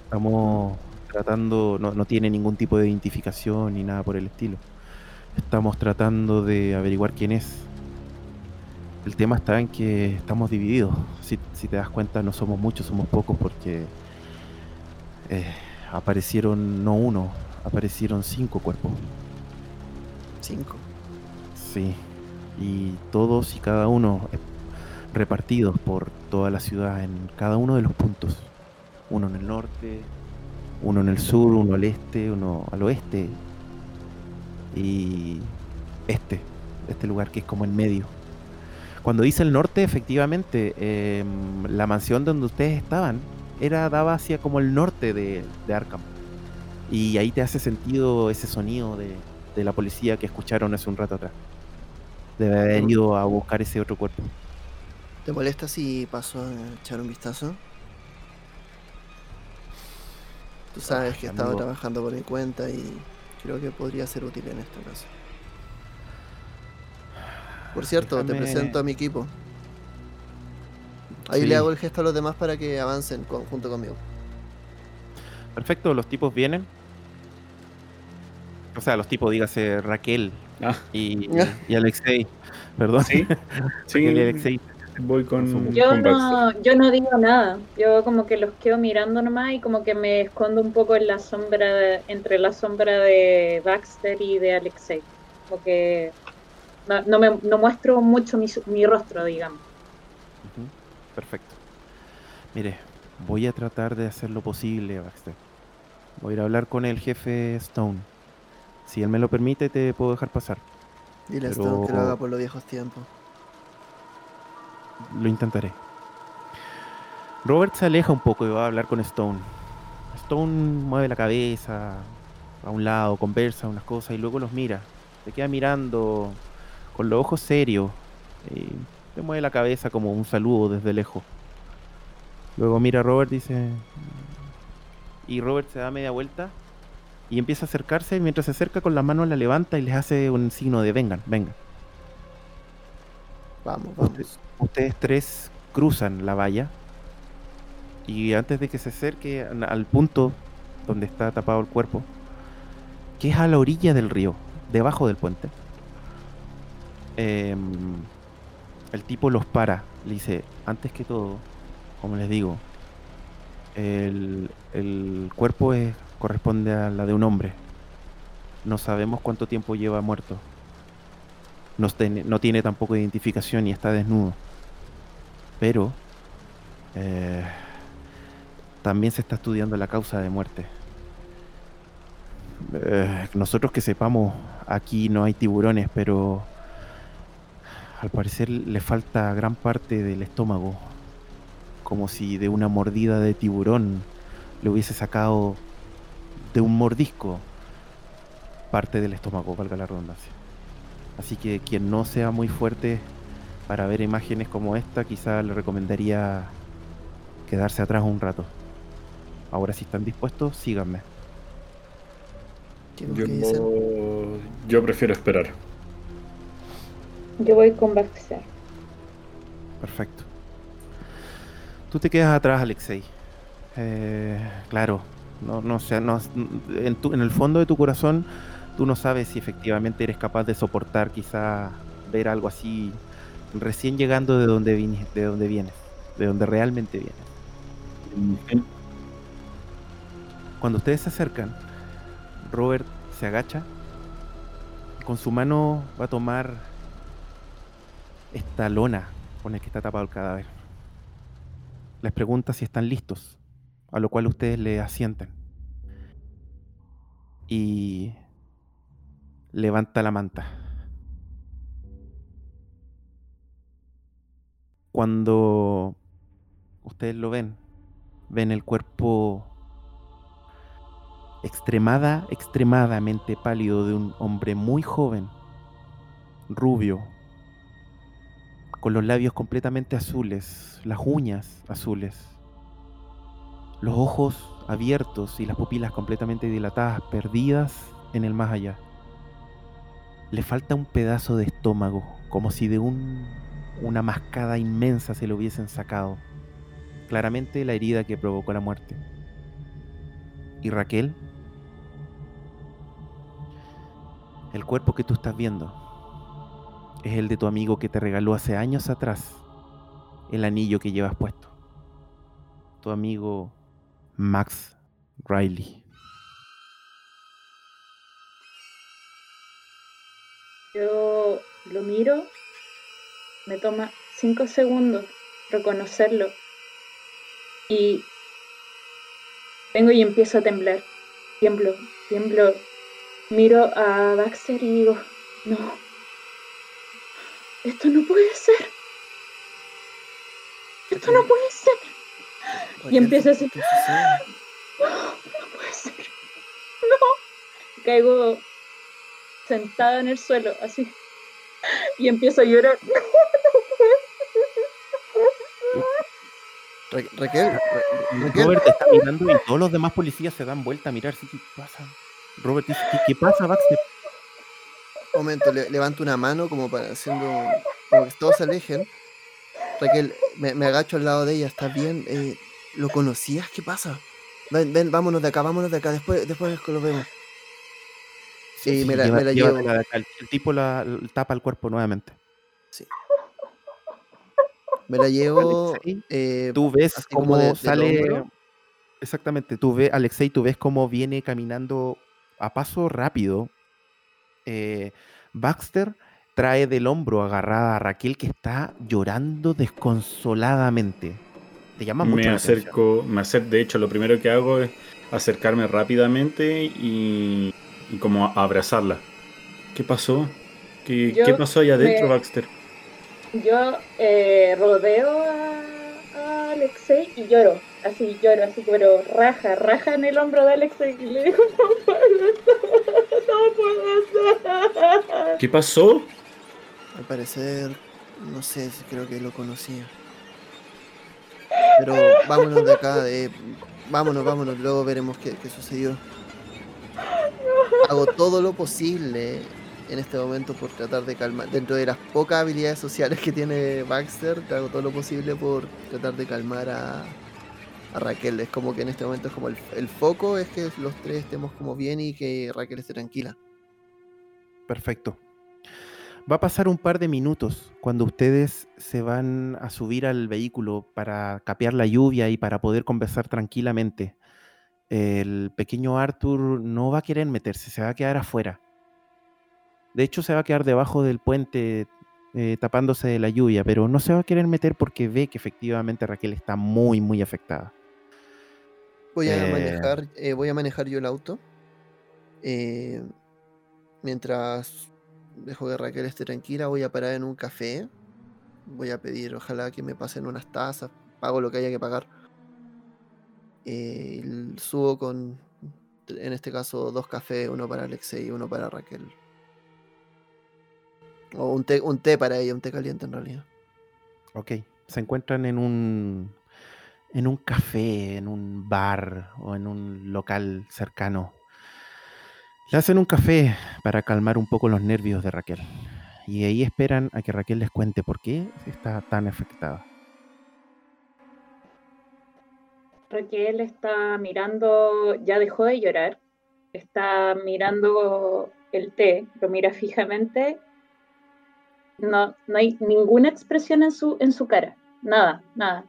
Estamos tratando, no, no tiene ningún tipo de identificación ni nada por el estilo. Estamos tratando de averiguar quién es. El tema está en que estamos divididos. Si, si te das cuenta, no somos muchos, somos pocos porque eh, aparecieron no uno, aparecieron cinco cuerpos. Cinco. Sí, y todos y cada uno eh, repartidos por toda la ciudad en cada uno de los puntos. Uno en el norte, uno en el sur, uno al este, uno al oeste y este, este lugar que es como en medio. Cuando dice el norte, efectivamente, em, la mansión donde ustedes estaban era daba hacia como el norte de, de Arkham. Y ahí te hace sentido ese sonido de, de la policía que escucharon hace un rato atrás. Debe haber ido a buscar ese otro cuerpo. ¿Te molesta si paso a echar un vistazo? Tú sabes que he estado trabajando por mi cuenta y creo que podría ser útil en este caso. Por cierto, te presento a mi equipo. Ahí Sí. le hago el gesto a los demás para que avancen con- junto conmigo. Perfecto, los tipos vienen. O sea, los tipos, dígase Raquel Ah, y, y Alexei. Perdón. sí. Raquel y Sí, Alexei. Voy con, Yo con no, yo no digo nada. Yo como que los quedo mirando nomás y como que me escondo un poco en la sombra, de- entre la sombra de Baxter y de Alexei. Como que no, no me, no muestro mucho mi, rostro, digamos. Perfecto. Mire, voy a tratar de hacer lo posible, Baxter. Voy a ir a hablar con el jefe Stone. Si él me lo permite, te puedo dejar pasar. Dile a Pero- Stone que lo haga por los viejos tiempos. Lo intentaré. Robert se aleja un poco y va a hablar con Stone. Stone mueve la cabeza a un lado, conversa unas cosas y luego los mira. Se queda mirando con los ojos serios y mueve la cabeza como un saludo desde lejos. Luego mira a Robert y dice... Y Robert se da media vuelta y empieza a acercarse. Mientras se acerca con la mano la levanta y les hace un signo de vengan, vengan. Vamos, vamos. ustedes tres cruzan la valla y antes de que se acerque al punto donde está tapado el cuerpo, que es a la orilla del río, debajo del puente, em, el tipo los para, le dice, antes que todo, como les digo, el, el cuerpo es- corresponde a la de un hombre. No sabemos cuánto tiempo lleva muerto. No, tiene- no tiene tampoco identificación y está desnudo. Pero eh, también se está estudiando la causa de muerte. Eh, nosotros que sepamos, aquí no hay tiburones, pero al parecer le falta gran parte del estómago. Como si de una mordida de tiburón le hubiese sacado de un mordisco parte del estómago, valga la redundancia. Así que quien no sea muy fuerte para ver imágenes como esta, quizá le recomendaría quedarse atrás un rato. Ahora si están dispuestos, síganme. ¿Qué, Yo, yo prefiero esperar. Yo voy con Baxter. Perfecto. Tú te quedas atrás, Alexei. Eh, claro, no, no, sé, no- en, tu- en el fondo de tu corazón, tú no sabes si efectivamente eres capaz de soportar quizá ver algo así recién llegando de donde, vine- de donde vienes, de donde realmente vienes. Cuando ustedes se acercan, Robert se agacha y con su mano va a tomar esta lona con la que está tapado el cadáver. Les pregunta si están listos, a lo cual ustedes le asientan. Y levanta la manta. Cuando ustedes lo ven, ven el cuerpo extremada, extremadamente pálido de un hombre muy joven, rubio, con los labios completamente azules, las uñas azules, los ojos abiertos y las pupilas completamente dilatadas, perdidas en el más allá. Le falta un pedazo de estómago, como si de un, una mascada inmensa se lo hubiesen sacado. Claramente la herida que provocó la muerte. ¿Y Raquel? El cuerpo que tú estás viendo es el de tu amigo que te regaló hace años atrás el anillo que llevas puesto. Tu amigo Max Riley. Lo miro, me toma cinco segundos reconocerlo y vengo y empiezo a temblar. Tiemblo, tiemblo. Miro a Baxter y digo, no, esto no puede ser. Esto no puede ser. Raquel, empieza así. No, no puede ser. No. Caigo sentada en el suelo, así. Y empiezo a llorar. Ra- Raquel, Ra- Raquel, Robert te está mirando y todos los demás policías se dan vuelta a mirar. ¿sí? ¿Qué pasa? Robert dice, ¿qué, qué pasa, Baxter? momento, le- levanto una mano como para haciendo. como que todos se alejen. Raquel, me, me agacho al lado de ella, ¿estás bien? Eh, ¿Lo conocías? ¿Qué pasa? Ven, ven, vámonos de acá, vámonos de acá, después, después lo vemos. Y me la, Lleva- me la llevo. El, el tipo la, tapa el cuerpo nuevamente. Me la llevo. Alexei, eh, Tú ves cómo de- sale. Exactamente, tú ves, Alexei, tú ves cómo viene caminando a paso rápido. eh, Baxter trae del hombro agarrada a Raquel que está llorando desconsoladamente. Te llama mucho Me la atención. acerco, me acerco, de hecho, lo primero que hago es acercarme rápidamente y, y como abrazarla. ¿Qué pasó? ¿Qué, Yo qué pasó allá adentro, me- Baxter? Yo eh, rodeo a, a Alexei y lloro, así lloro, así pero raja, raja en el hombro de Alexei y le digo, no puede ser, no puede ser. ¿Qué pasó? Al parecer, no sé, si creo que lo conocía. Pero vámonos de acá, eh, vámonos, vámonos, luego veremos qué, qué sucedió. Hago todo lo posible en este momento por tratar de calmar, dentro de las pocas habilidades sociales que tiene Baxter, hago todo lo posible por tratar de calmar a, Raquel. Es como que en este momento es como el foco es que los tres estemos como bien y que Raquel esté tranquila. Perfecto. Va a pasar un par de minutos cuando ustedes se van a subir al vehículo para capear la lluvia y para poder conversar tranquilamente. El pequeño Arthur no va a querer meterse, se va a quedar afuera. De hecho, se va a quedar debajo del puente eh, tapándose de la lluvia, pero no se va a querer meter porque ve que efectivamente Raquel está muy, muy afectada. Voy a Eh. manejar, eh, voy a manejar yo el auto. mientras dejo que Raquel esté tranquila, voy a parar en un café. Voy a pedir, ojalá que me pasen unas tazas, pago lo que haya que pagar. Eh, subo con, en este caso, dos cafés, uno para Alexei y uno para Raquel. O un té, un té para ella, un té caliente en realidad. Ok, se encuentran en un, en un café, en un bar o en un local cercano. Le hacen un café para calmar un poco los nervios de Raquel. Y ahí esperan a que Raquel les cuente por qué está tan afectada. Raquel está mirando, ya dejó de llorar, está mirando el té, lo mira fijamente. No, no hay ninguna expresión en su, en su cara, nada, nada.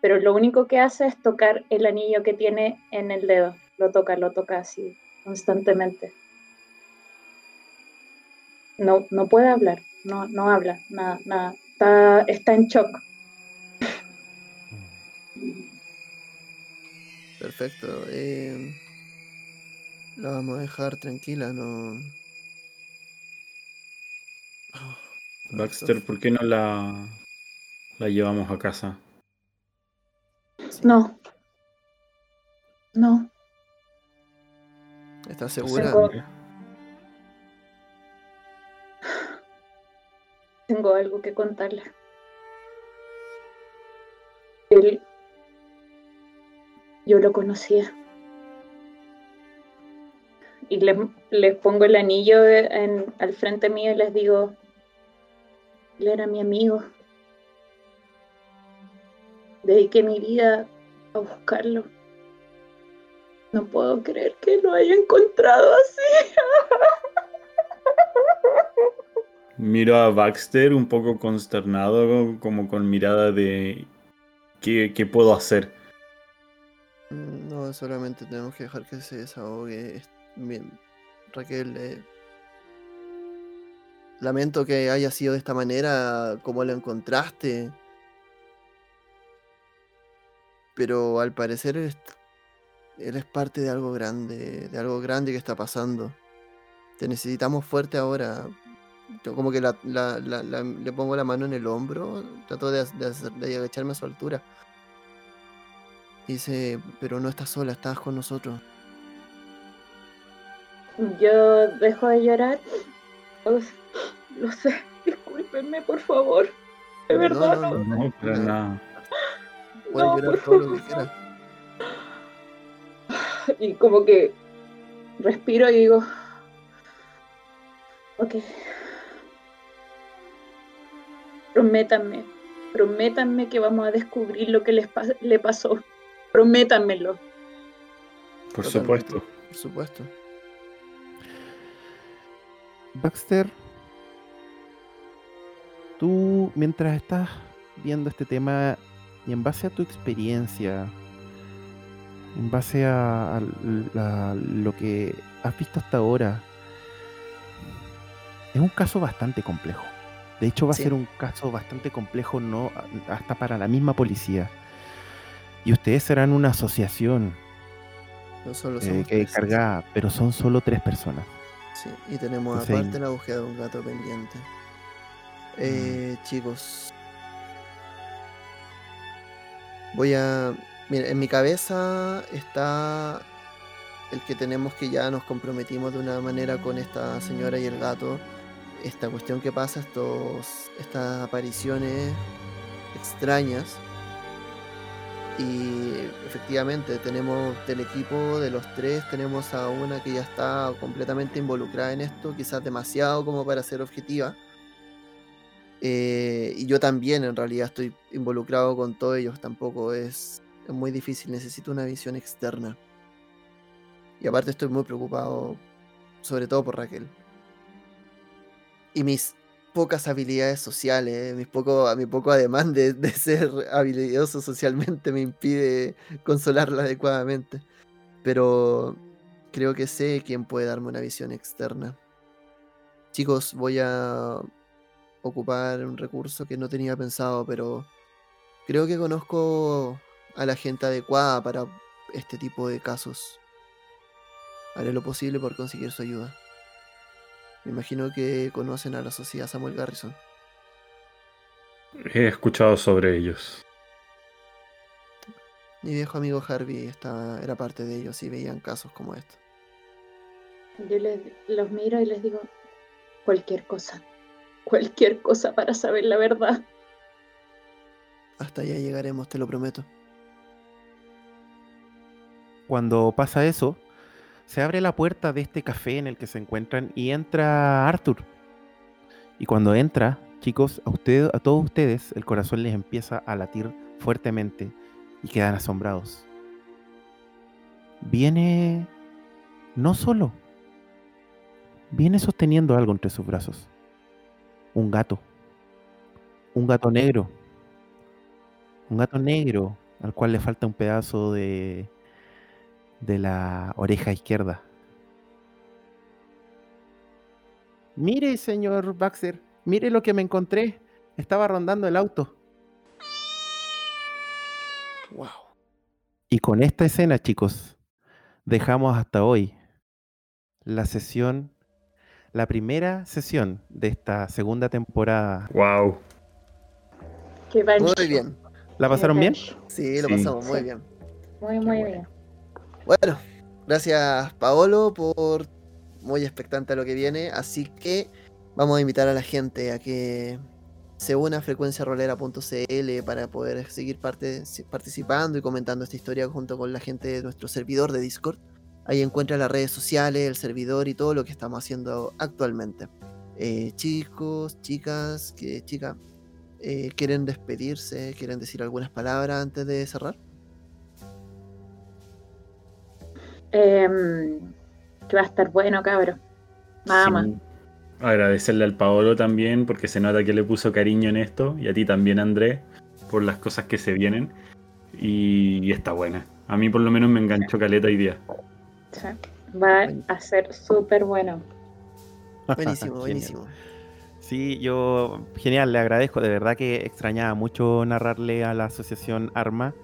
Pero lo único que hace es tocar el anillo que tiene en el dedo. Lo toca, lo toca así, constantemente. No, no puede hablar, no, no habla, nada, nada. Está, está en shock. Perfecto. eh, la vamos a dejar tranquila, no. Oh, Baxter, ¿por qué no la, la llevamos a casa? No. No. ¿Estás segura? Tengo- Tengo algo que contarle. Él. Yo lo conocía. Y les, pongo el anillo al frente mío y les digo: Él era mi amigo. Dediqué mi vida a buscarlo. No puedo creer que lo haya encontrado así. Miro a Baxter un poco consternado, como con mirada de ¿qué, qué puedo hacer? Solamente tenemos que dejar que se desahogue. Raquel, eh, lamento que haya sido de esta manera, como lo encontraste. Pero al parecer eres, eres parte de algo grande, de algo grande que está pasando. Te necesitamos fuerte ahora. Yo como que la- la- la- le pongo la mano en el hombro, trato de, de de agacharme a su altura. Dice, pero no estás sola, estás con nosotros. Yo dejo de llorar. Lo, lo sé. Discúlpenme, por favor. De No, verdad, no, no. no. No, para No. nada. Puedes No, llorar todo lo que quieras. Y como que respiro y digo, ok, Prométanme, prométanme que vamos a descubrir lo que les pa- le pasó. Prométanmelo. Por supuesto. Por supuesto. Baxter, tú mientras estás viendo este tema y en base a tu experiencia, en base a, lo que has visto hasta ahora, es un caso bastante complejo. De hecho, va Sí. a ser un caso bastante complejo no hasta para la misma policía. Y ustedes serán una asociación No solo eh, que cargada, pero son solo tres personas. Sí, y tenemos Entonces, aparte la búsqueda de un gato pendiente. Eh, chicos. Voy a. Mira, en mi cabeza está el que tenemos que ya nos comprometimos de una manera con esta señora y el gato. Esta cuestión que pasa, estos, estas apariciones extrañas. Y efectivamente tenemos del equipo de los tres, tenemos a una que ya está completamente involucrada en esto, quizás demasiado como para ser objetiva. Eh, y yo también en realidad estoy involucrado con todos ellos, tampoco es, es muy difícil, necesito una visión externa. Y aparte estoy muy preocupado, sobre todo por Raquel. Y mis pocas habilidades sociales, mis poco, mi poco ademán de, de ser habilidoso socialmente me impide consolarla adecuadamente. Pero creo que sé quién puede darme una visión externa. Chicos, voy a ocupar un recurso que no tenía pensado, pero creo que conozco a la gente adecuada para este tipo de casos. Haré lo posible por conseguir su ayuda. Me imagino que conocen a la sociedad Samuel Garrison. He escuchado sobre ellos. Mi viejo amigo Harvey estaba, era parte de ellos y veían casos como este. Yo les, los miro y les digo, cualquier cosa, cualquier cosa para saber la verdad. Hasta allá llegaremos, te lo prometo. Cuando pasa eso, se abre la puerta de este café en el que se encuentran y entra Arthur. Y cuando entra, chicos, a ustedes, a todos ustedes, el corazón les empieza a latir fuertemente y quedan asombrados. Viene no solo, viene sosteniendo algo entre sus brazos. Un gato. Un gato negro. Un gato negro al cual le falta un pedazo de, de la oreja izquierda. Mire, señor Baxter, mire lo que me encontré. Estaba rondando el auto. Wow. Y con esta escena, chicos, dejamos hasta hoy la sesión, la primera sesión de esta segunda temporada. Wow. Qué Muy bien. ¿La pasaron bien? Sí, lo Sí. pasamos muy Sí. bien. Muy, muy bien. Bueno, gracias Paolo por muy expectante a lo que viene. Así que vamos a invitar a la gente a que se una a frecuenciarolera.cl para poder seguir parte- participando y comentando esta historia junto con la gente de nuestro servidor de Discord. Ahí encuentra las redes sociales, el servidor y todo lo que estamos haciendo actualmente. Eh, chicos, chicas, que chica, eh, ¿quieren despedirse? ¿Quieren decir algunas palabras antes de cerrar? Em, que va a estar bueno, cabro. Mamá. Sí. Agradecerle al Paolo también, porque se nota que le puso cariño en esto, y a ti también, Andrés, por las cosas que se vienen. Y, y está buena. A mí por lo menos me enganchó caleta hoy día. Sí. Va a ser súper bueno. Buenísimo, Genial. buenísimo. Sí, yo, genial, le agradezco. De verdad que extrañaba mucho narrarle a la asociación Arma.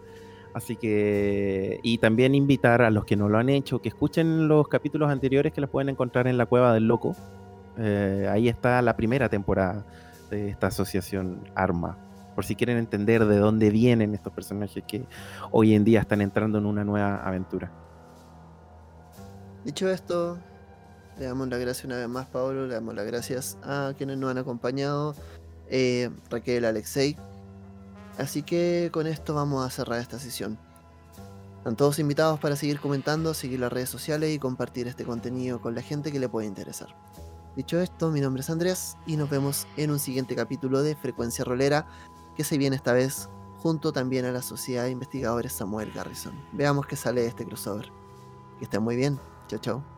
Así que, y también invitar a los que no lo han hecho, que escuchen los capítulos anteriores que los pueden encontrar en la Cueva del Loco. Eh, ahí está la primera temporada de esta asociación Arma. Por si quieren entender de dónde vienen estos personajes que hoy en día están entrando en una nueva aventura. Dicho esto, le damos las gracias una vez más, Pablo. Le damos las gracias a quienes nos han acompañado, eh, Raquel, Alexei. Así que con esto vamos a cerrar esta sesión. Están todos invitados para seguir comentando, seguir las redes sociales y compartir este contenido con la gente que le puede interesar. Dicho esto, mi nombre es Andrés y nos vemos en un siguiente capítulo de Frecuencia Rolera que se viene esta vez junto también a la Sociedad de Investigadores Samuel Garrison. Veamos qué sale de este crossover. Que estén muy bien. Chao, chao.